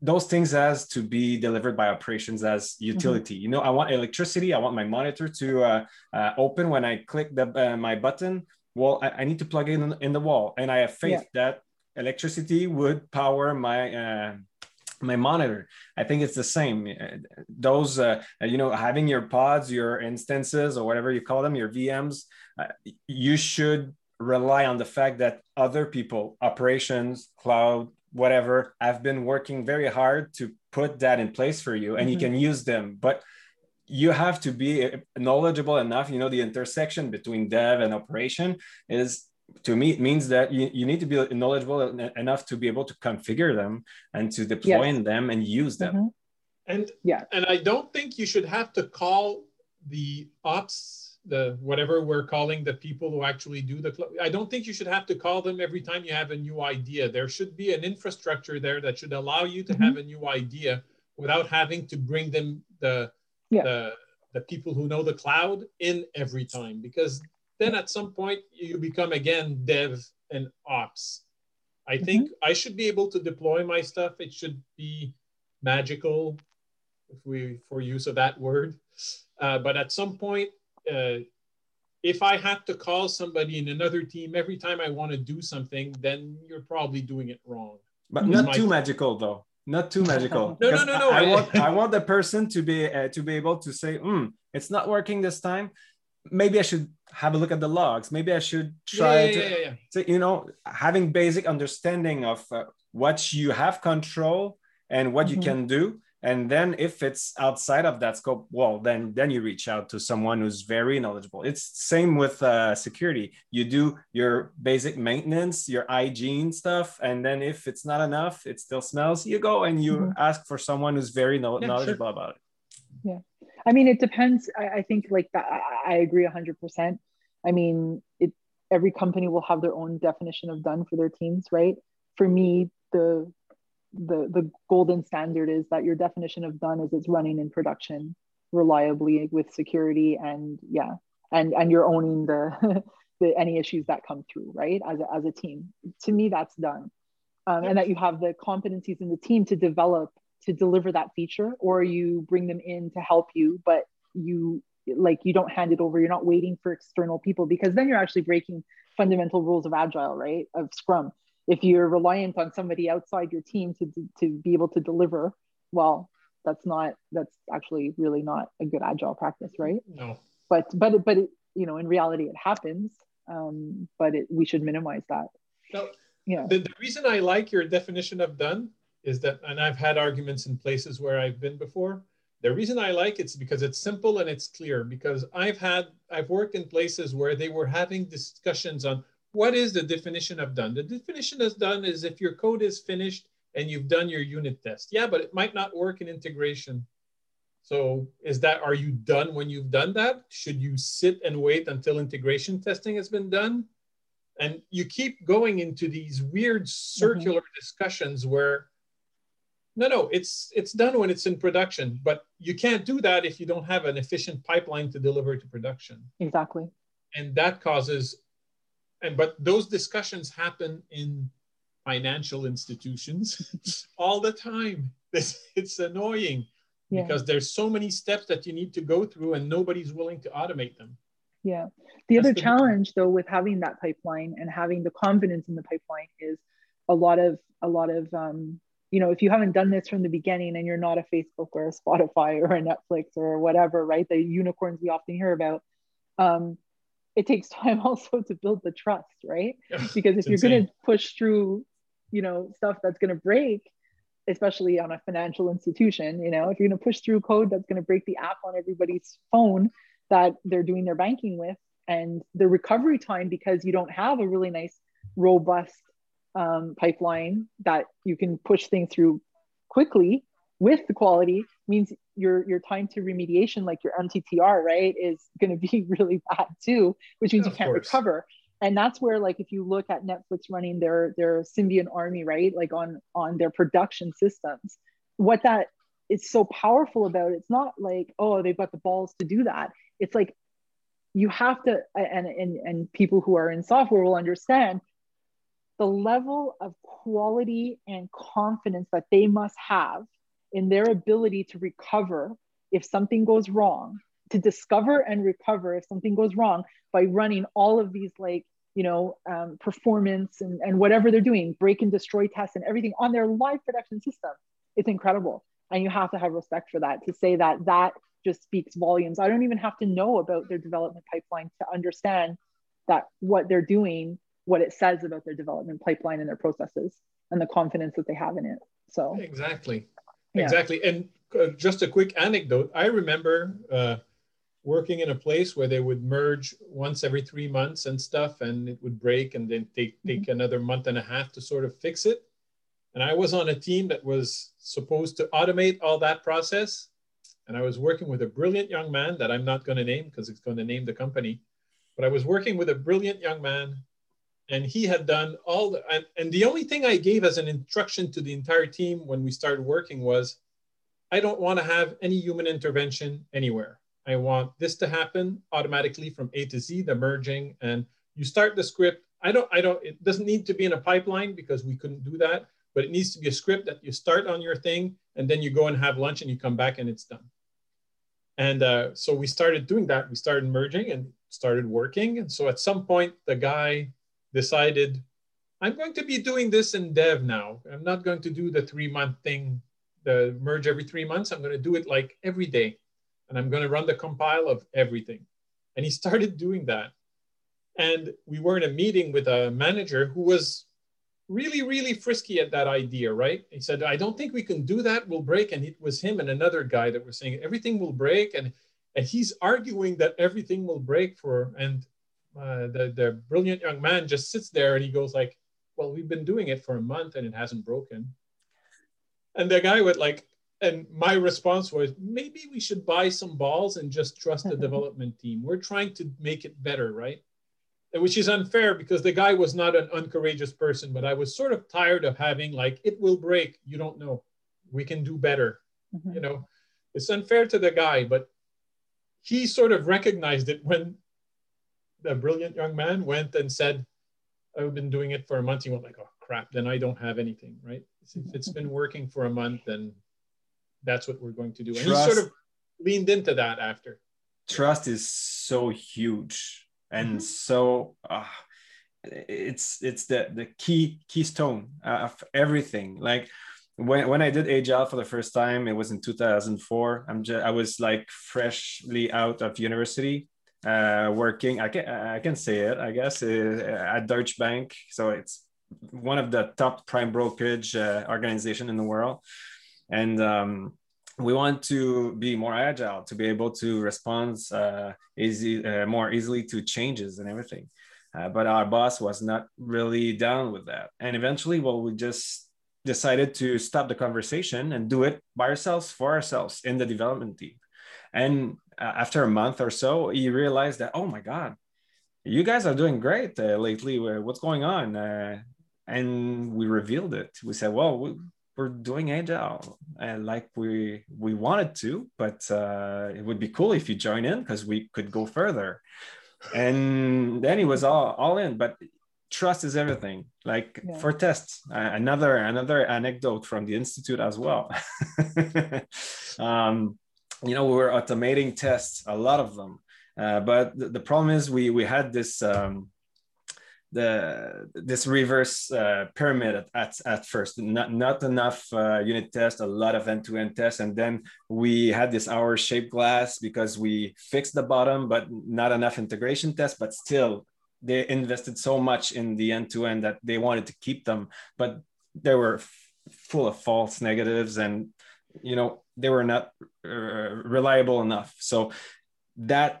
Those things has to be delivered by operations as utility. Mm-hmm. You know, I want electricity. I want my monitor to uh, uh open when I click the, uh, my button. Well, I, I, need to plug in, in the wall, and I have faith yeah. that electricity would power my uh, my monitor. I think it's the same. Those uh, you know having your pods your instances or whatever you call them your vms uh, you should rely on the fact that other people operations cloud whatever have been working very hard to put that in place for you and mm-hmm. you can use them. But you have to be knowledgeable enough. You know the intersection between dev and operation is to me it means that you, you need to be knowledgeable enough to be able to configure them and to deploy yes. them and use them mm-hmm. and yeah and i don't think you should have to call the ops the whatever we're calling the people who actually do the i don't think you should have to call them every time you have a new idea there should be an infrastructure there that should allow you to mm-hmm. have a new idea without having to bring them the yeah. the the people who know the cloud in every time because then at some point you become again dev and ops. I mm-hmm. think I should be able to deploy my stuff. It should be magical, if we for use of that word. Uh, but at some point, uh, if I have to call somebody in another team every time I want to do something, then you're probably doing it wrong. But not too magical though. not too magical. No, no, no, no, I, I I- want I want the person to be uh, to be able to say, hmm, it's not working this time. Maybe I should have a look at the logs. Maybe I should try yeah, to yeah, yeah, yeah. so you know having basic understanding of uh, what you have control and what you Mhm. can do and then if it's outside of that scope well then then you reach out to someone who's very knowledgeable it's same with uh, security you do your basic maintenance your hygiene stuff and then if it's not enough it still smells you go and you Mhm. ask for someone who's very know- Yeah, sure. knowledgeable about it I mean, it depends. I, I think like that. I, I agree hundred percent. I mean, it. Every company will have their own definition of done for their teams, right? For me, the the the golden standard is that your definition of done is it's running in production reliably with security and yeah, and and you're owning the the any issues that come through, right? As a, as a team, to me, that's done, um, and that you have the competencies in the team to develop to deliver that feature or you bring them in to help you but you like you don't hand it over. You're not waiting for external people because then you're actually breaking fundamental rules of agile right? Of scrum. If you're reliant on somebody outside your team to to be able to deliver well that's not that's actually really not a good agile practice right? No. but but but it, you know in reality it happens um but it, we should minimize that. No. yeah. The, the reason I like your definition of done is that, and I've had arguments in places where I've been before. The reason I like it's because it's simple and it's clear. Because I've had, I've worked in places where they were having discussions on what is the definition of done. The definition of done is if your code is finished and you've done your unit test. Yeah, but it might not work in integration. So is that, are you done when you've done that? Should you sit and wait until integration testing has been done? And you keep going into these weird mm-hmm. circular discussions where, no, no, it's it's done when it's in production, but you can't do that if you don't have an efficient pipeline to deliver to production, exactly and that causes, and but those discussions happen in financial institutions all the time. It's, it's annoying yeah because there's so many steps that you need to go through, and nobody's willing to automate them. Yeah. The That's other the- challenge though with having that pipeline and having the confidence in the pipeline is a lot of a lot of um, you know, if you haven't done this from the beginning and you're not a Facebook or a Spotify or a Netflix or whatever, right? The unicorns we often hear about, um, it takes time also to build the trust, right? Because if you're going to push through, you know, stuff that's going to break, especially on a financial institution, you know, if you're going to push through code that's going to break the app on everybody's phone that they're doing their banking with, and the recovery time because you don't have a really nice, robust um, pipeline that you can push things through quickly with the quality means your your time to remediation, like your MTTR, right, is going to be really bad too, which means you can't course. recover. And that's where, like, if you look at Netflix running their their Simian army, right, like on on their production systems, what that is so powerful about it's not like oh they've got the balls to do that. It's like you have to and and and people who are in software will understand the level of quality and confidence that they must have in their ability to recover if something goes wrong to discover and recover if something goes wrong by running all of these like you know um, performance and, and whatever they're doing break and destroy tests and everything on their live production system. It's incredible. And you have to have respect for that to say that that just speaks volumes. I don't even have to know about their development pipeline to understand that what they're doing what it says about their development pipeline and their processes and the confidence that they have in it so Exactly. Yeah. Exactly. And uh, just a quick anecdote. I remember uh, working in a place where they would merge once every three months and stuff, and it would break, and then take take another month and a half to sort of fix it. And I was on a team that was supposed to automate all that process. And I was working with a brilliant young man that I'm not going to name because it's going to name the company. But I was working with a brilliant young man and he had done all the and, and the only thing i gave as an instruction to the entire team when we started working was i don't want to have any human intervention anywhere. I want this to happen automatically from a to z the merging and you start the script. I don't i don't it doesn't need to be in a pipeline because we couldn't do that but it needs to be a script that you start on your thing and then you go and have lunch and you come back and it's done. And uh, so we started doing that. We started merging and started working. And so at some point the guy decided I'm going to be doing this in dev now. I'm not going to do the three month thing, the merge every three months. I'm going to do it like every day. And I'm going to run the compile of everything. And he started doing that. And we were in a meeting with a manager who was really, really frisky at that idea, right? He said, I don't think we can do that. We'll break. And it was him and another guy that were saying everything will break. And, and he's arguing that everything will break for, and uh, the, the brilliant young man just sits there and he goes like, well, we've been doing it for a month and it hasn't broken. And the guy would like, and my response was, maybe we should buy some balls and just trust the development team. We're trying to make it better, right? Which is unfair because the guy was not an uncourageous person, but I was sort of tired of having like, it will break. You don't know. We can do better. Mm-hmm. You know, it's unfair to the guy, but he sort of recognized it when the brilliant young man went and said, I've been doing it for a month. He went like, oh crap, then I don't have anything, right? If it's been working for a month, then that's what we're going to do. And Trust. he sort of leaned into that after. Trust is so huge and mm-hmm. so uh, it's it's the the key keystone of everything. Like when, when I did Agile for the first time, it was in 2004. I'm just I was like freshly out of university uh, working. I can I can say it. I guess uh, at Deutsche Bank. So it's one of the top prime brokerage uh, organization in the world, and um, we want to be more agile to be able to respond uh, easy uh, more easily to changes and everything. Uh, but our boss was not really down with that, and eventually, well, we just decided to stop the conversation and do it by ourselves for ourselves in the development team and after a month or so, he realized that, oh my God, you guys are doing great uh, lately. What's going on? Uh, and we revealed it. We said, well, we, are doing agile and like we we wanted to, but uh, it would be cool if you join in because we could go further. And then he was all, all in, but trust is everything like yeah. for tests uh, another another anecdote from the institute as well um, you know, we were automating tests, a lot of them. Uh, but the, the, problem is we we had this um, the this reverse uh, pyramid at, at, at, first. Not not enough uh, unit tests a lot of end-to-end tests. And then we had this hour shaped glass because we fixed the bottom but not enough integration tests. But still they invested so much in the end-to-end that they wanted to keep them. But they were f- full of false negatives and you know they were not reliable enough so that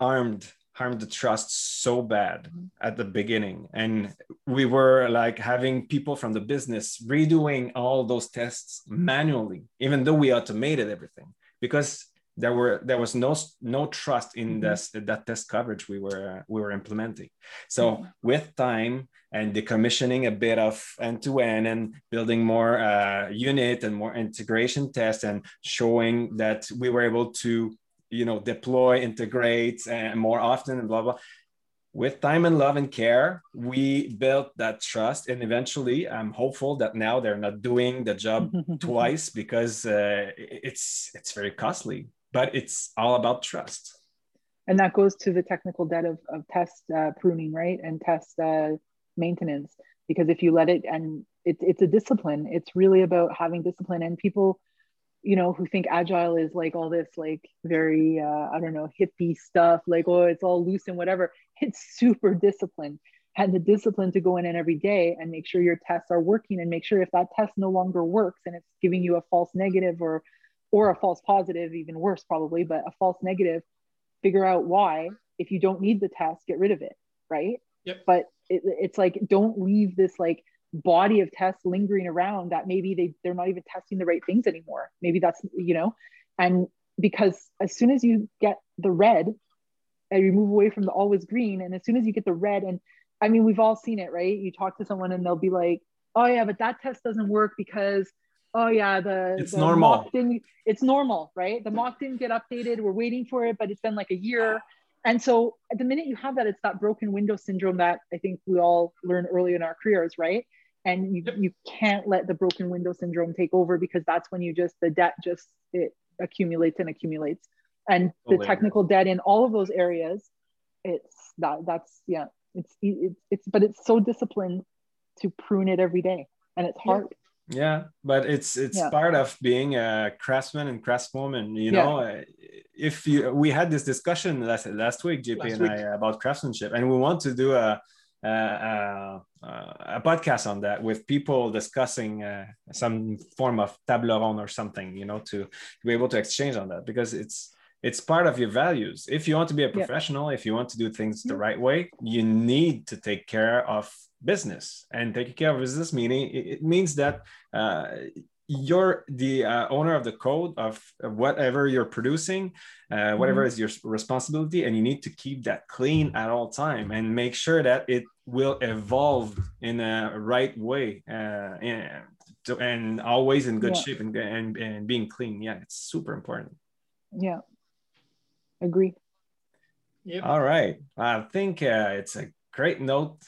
armed harmed the trust so bad mm-hmm. at the beginning and we were like having people from the business redoing all those tests manually even though we automated everything because there were there was no no trust in mm-hmm. this that test coverage we were uh, we were implementing so mm-hmm. with time and decommissioning a bit of end to end and building more uh, unit and more integration tests and showing that we were able to you know deploy integrate and more often and blah blah with time and love and care we built that trust and eventually i'm hopeful that now they're not doing the job twice because uh, it's it's very costly but it's all about trust. And that goes to the technical debt of, of test uh, pruning, right? And test uh, maintenance. Because if you let it, and it, it's a discipline, it's really about having discipline. And people, you know, who think agile is like all this, like very, uh, I don't know, hippie stuff, like, oh, it's all loose and whatever. It's super disciplined. And the discipline to go in and every day and make sure your tests are working and make sure if that test no longer works and it's giving you a false negative or or a false positive, even worse probably, but a false negative, figure out why. If you don't need the test, get rid of it, right? Yep. But it, it's like don't leave this like body of tests lingering around that maybe they they're not even testing the right things anymore. Maybe that's you know, and because as soon as you get the red and you move away from the always green, and as soon as you get the red, and I mean we've all seen it, right? You talk to someone and they'll be like, "Oh yeah, but that test doesn't work because." Oh yeah, the it's the normal. Didn't, it's normal, right? The mock didn't get updated. We're waiting for it, but it's been like a year. And so at the minute you have that, it's that broken window syndrome that I think we all learned early in our careers, right? And you, you can't let the broken window syndrome take over because that's when you just the debt just it accumulates and accumulates. And oh, the technical debt in all of those areas, it's that that's yeah, it's it's it's but it's so disciplined to prune it every day and it's hard yeah but it's it's Yeah. part of being a craftsman and craftswoman you know Uh, if you we had this discussion last last week jp Last and week. i about craftsmanship and we want to do a a, a, a podcast on that with people discussing uh, some form of table ronde or something you know to, to be able to exchange on that because it's it's part of your values if you want to be a professional if you want to do things the Yeah. right way you need to take care of business and taking care of business meaning it, it means that uh, you're the uh, owner of the code of whatever you're producing uh, whatever is your responsibility and you need to keep that clean at all time and make sure that it will evolve in a right way uh, and, to- and always in good Yeah. shape and, and, and being clean. Yeah it's super important. Yeah. Agree. Yep. all right. I think uh, it's a great note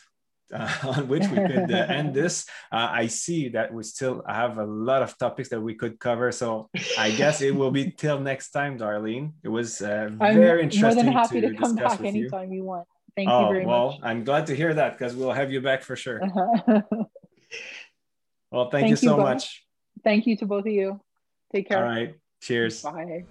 uh, on which we could uh, end this. Uh, I see that we still have a lot of topics that we could cover. So I guess it will be till next time, Darlene. It was uh, i'm very more interesting than happy to, to, come back with you. anytime you, want thank oh, you very well, much Well, I'm glad to hear that because we'll have you back for sure. Well, thank, Thank you so you, much. thank you to both of you take care All right. Cheers. bye